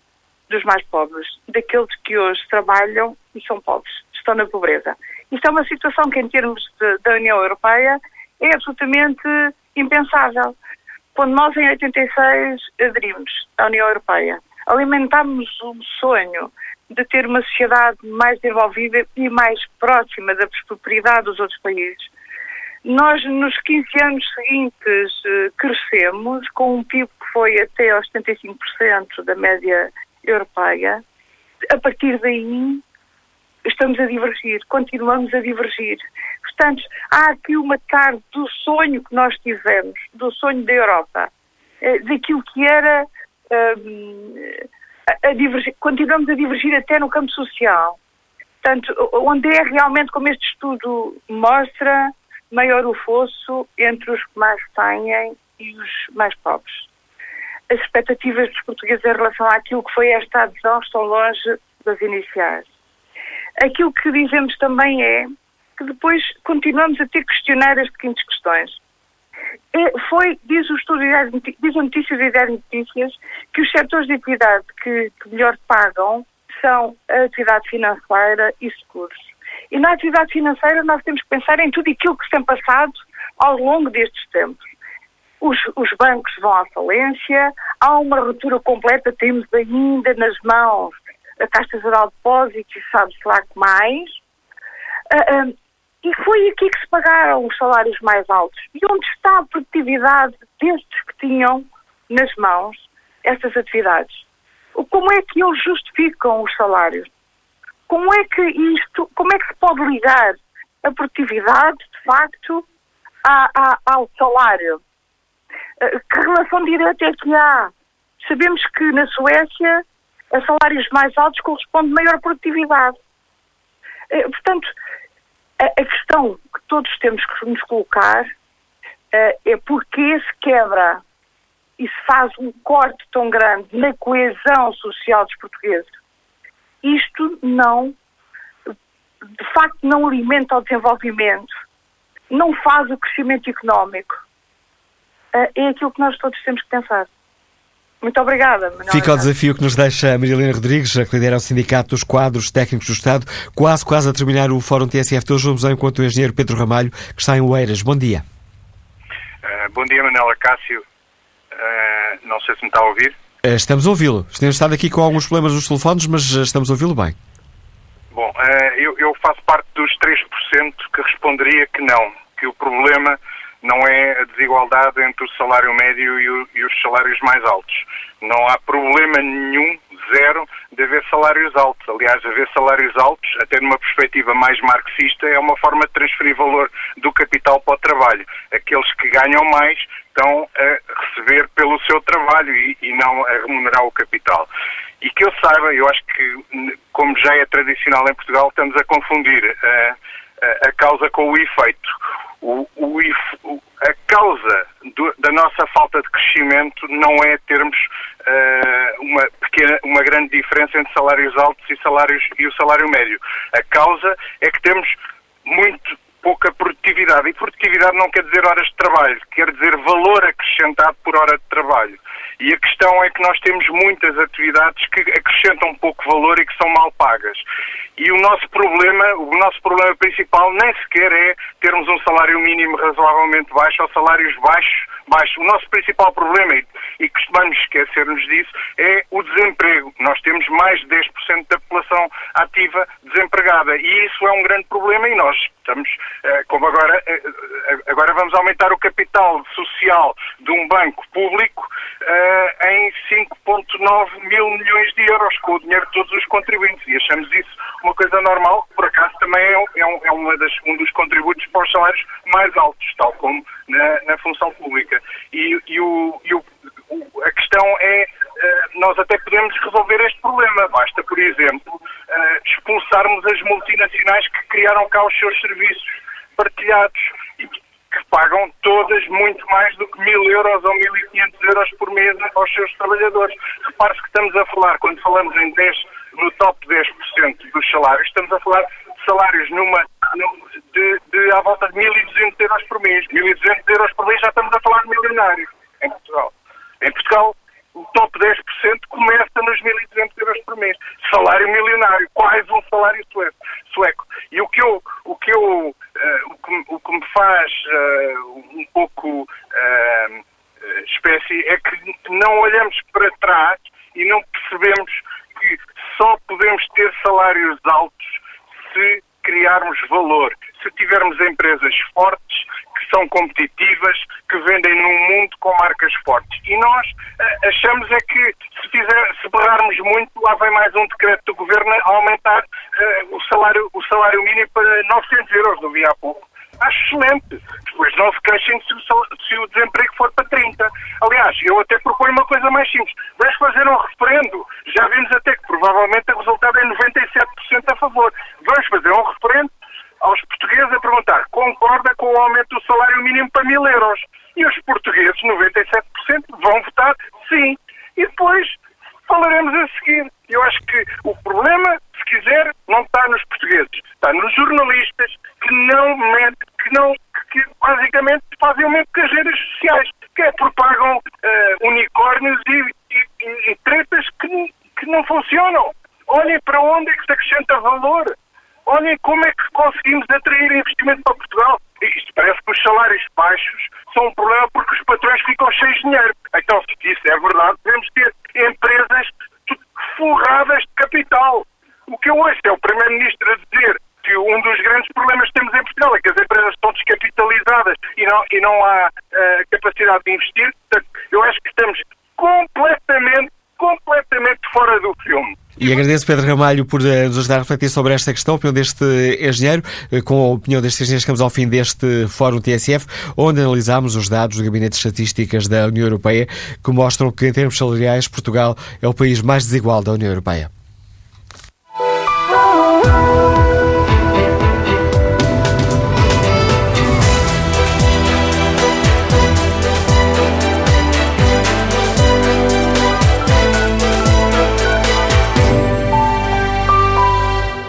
dos mais pobres, daqueles que hoje trabalham e são pobres, estão na pobreza. Isto é uma situação que, em termos de, da União Europeia, é absolutamente impensável. Quando nós, em 86, aderimos à União Europeia, alimentámos o sonho de ter uma sociedade mais desenvolvida e mais próxima da prosperidade dos outros países. Nós, nos 15 anos seguintes, eh, crescemos com um PIB que foi até aos 75% da média europeia. A partir daí, estamos a divergir, continuamos a divergir. Portanto, há aqui uma tarde do sonho que nós tivemos, do sonho da Europa, eh, daquilo que era. Um, a divergir, continuamos a divergir até no campo social. Portanto, onde é realmente, como este estudo mostra, maior o fosso entre os que mais têm e os mais pobres. As expectativas dos portugueses em relação àquilo que foi esta adesão estão longe das iniciais. Aquilo que dizemos também é que depois continuamos a ter que questionar as seguintes questões. É, foi, diz o estudo, diz a notícia de Ideia Notícias, que os setores de atividade que, que melhor pagam são a atividade financeira e seguros. E na atividade financeira nós temos que pensar em tudo aquilo que se tem passado ao longo destes tempos. Os, os, bancos vão à falência, há uma ruptura completa, temos ainda nas mãos a Caixa Geral de Depósitos e sabe-se lá que mais. E foi aqui que se pagaram os salários mais altos. E onde está a produtividade destes que tinham nas mãos estas atividades? Como é que eles justificam os salários? Como é que isto, como é que se pode ligar a produtividade, de facto, a, a, ao salário? Eh, que relação direta é que há? Sabemos que na Suécia a salários mais altos corresponde maior produtividade. Eh, portanto, a, a questão que todos temos que nos colocar uh, é porque se quebra e se faz um corte tão grande na coesão social dos portugueses isto não, de facto, não alimenta o desenvolvimento, não faz o crescimento económico. Ah, é aquilo que nós todos temos que pensar. Muito obrigada. Manuel Fica o desafio que nos deixa a Marilena Rodrigues, a que lidera o Sindicato dos Quadros Técnicos do Estado, quase, quase a terminar o Fórum TSF hoje. Vamos ao encontro do engenheiro Pedro Ramalho, que está em Oeiras. Bom dia. Uh, bom dia, Manela Cássio. Uh, não sei se me está a ouvir. Eh, estamos a ouvi-lo. Temos estado aqui com alguns problemas nos telefones, mas estamos a ouvi-lo bem. Bom, eu, eu faço parte dos 3% que responderia que não, que o problema não é a desigualdade entre o salário médio e, o, e, os salários mais altos. Não há problema nenhum, zero, de haver salários altos. Aliás, haver salários altos, até numa perspectiva mais marxista, é uma forma de transferir valor do capital para o trabalho. Aqueles que ganham mais estão a receber pelo seu trabalho e, e não a remunerar o capital. E que eu saiba, eu acho que, como já é tradicional em Portugal, estamos a confundir a, a, causa com o efeito. O, o, a causa do, da nossa falta de crescimento não é termos uh, uma, pequena, uma grande diferença entre salários altos e, salários, e o salário médio. A causa é que temos muito pouca produtividade. E produtividade não quer dizer horas de trabalho, quer dizer valor acrescentado por hora de trabalho. E a questão é que nós temos muitas atividades que acrescentam pouco valor e que são mal pagas. E o nosso problema, o nosso problema principal nem sequer é termos um salário mínimo razoavelmente baixo ou salários baixos, baixos. O nosso principal problema, e, costumamos esquecer-nos disso, é o desemprego. Nós temos mais de 10% da população ativa desempregada. E isso é um grande problema e nós estamos, eh, como agora, eh, agora vamos aumentar o capital social de um banco público em 5,9 mil milhões de euros, com o dinheiro de todos os contribuintes. E achamos isso uma coisa normal, por acaso também é, é, um, é uma das, um dos contributos para os salários mais altos, tal como na, na função pública. E, e, o, e o, a questão é, nós até podemos resolver este problema. Basta, por exemplo, uh, expulsarmos as multinacionais que criaram cá os seus serviços partilhados e que pagam todas muito mais do que mil euros ou mil e quinhentos euros por mês aos seus trabalhadores. Repare-se que estamos a falar, quando falamos em 10, no top 10% dos salários, estamos a falar de salários numa, de, de à volta de 1.200 euros por mês. 1.200 euros E agradeço, Pedro Ramalho, por uh, nos ajudar a refletir sobre esta questão, a opinião deste engenheiro. Uh, com a opinião deste engenheiro, chegamos ao fim deste Fórum TSF, onde analisámos os dados do Gabinete de Estatísticas da União Europeia, que mostram que, em termos salariais, Portugal é o país mais desigual da União Europeia.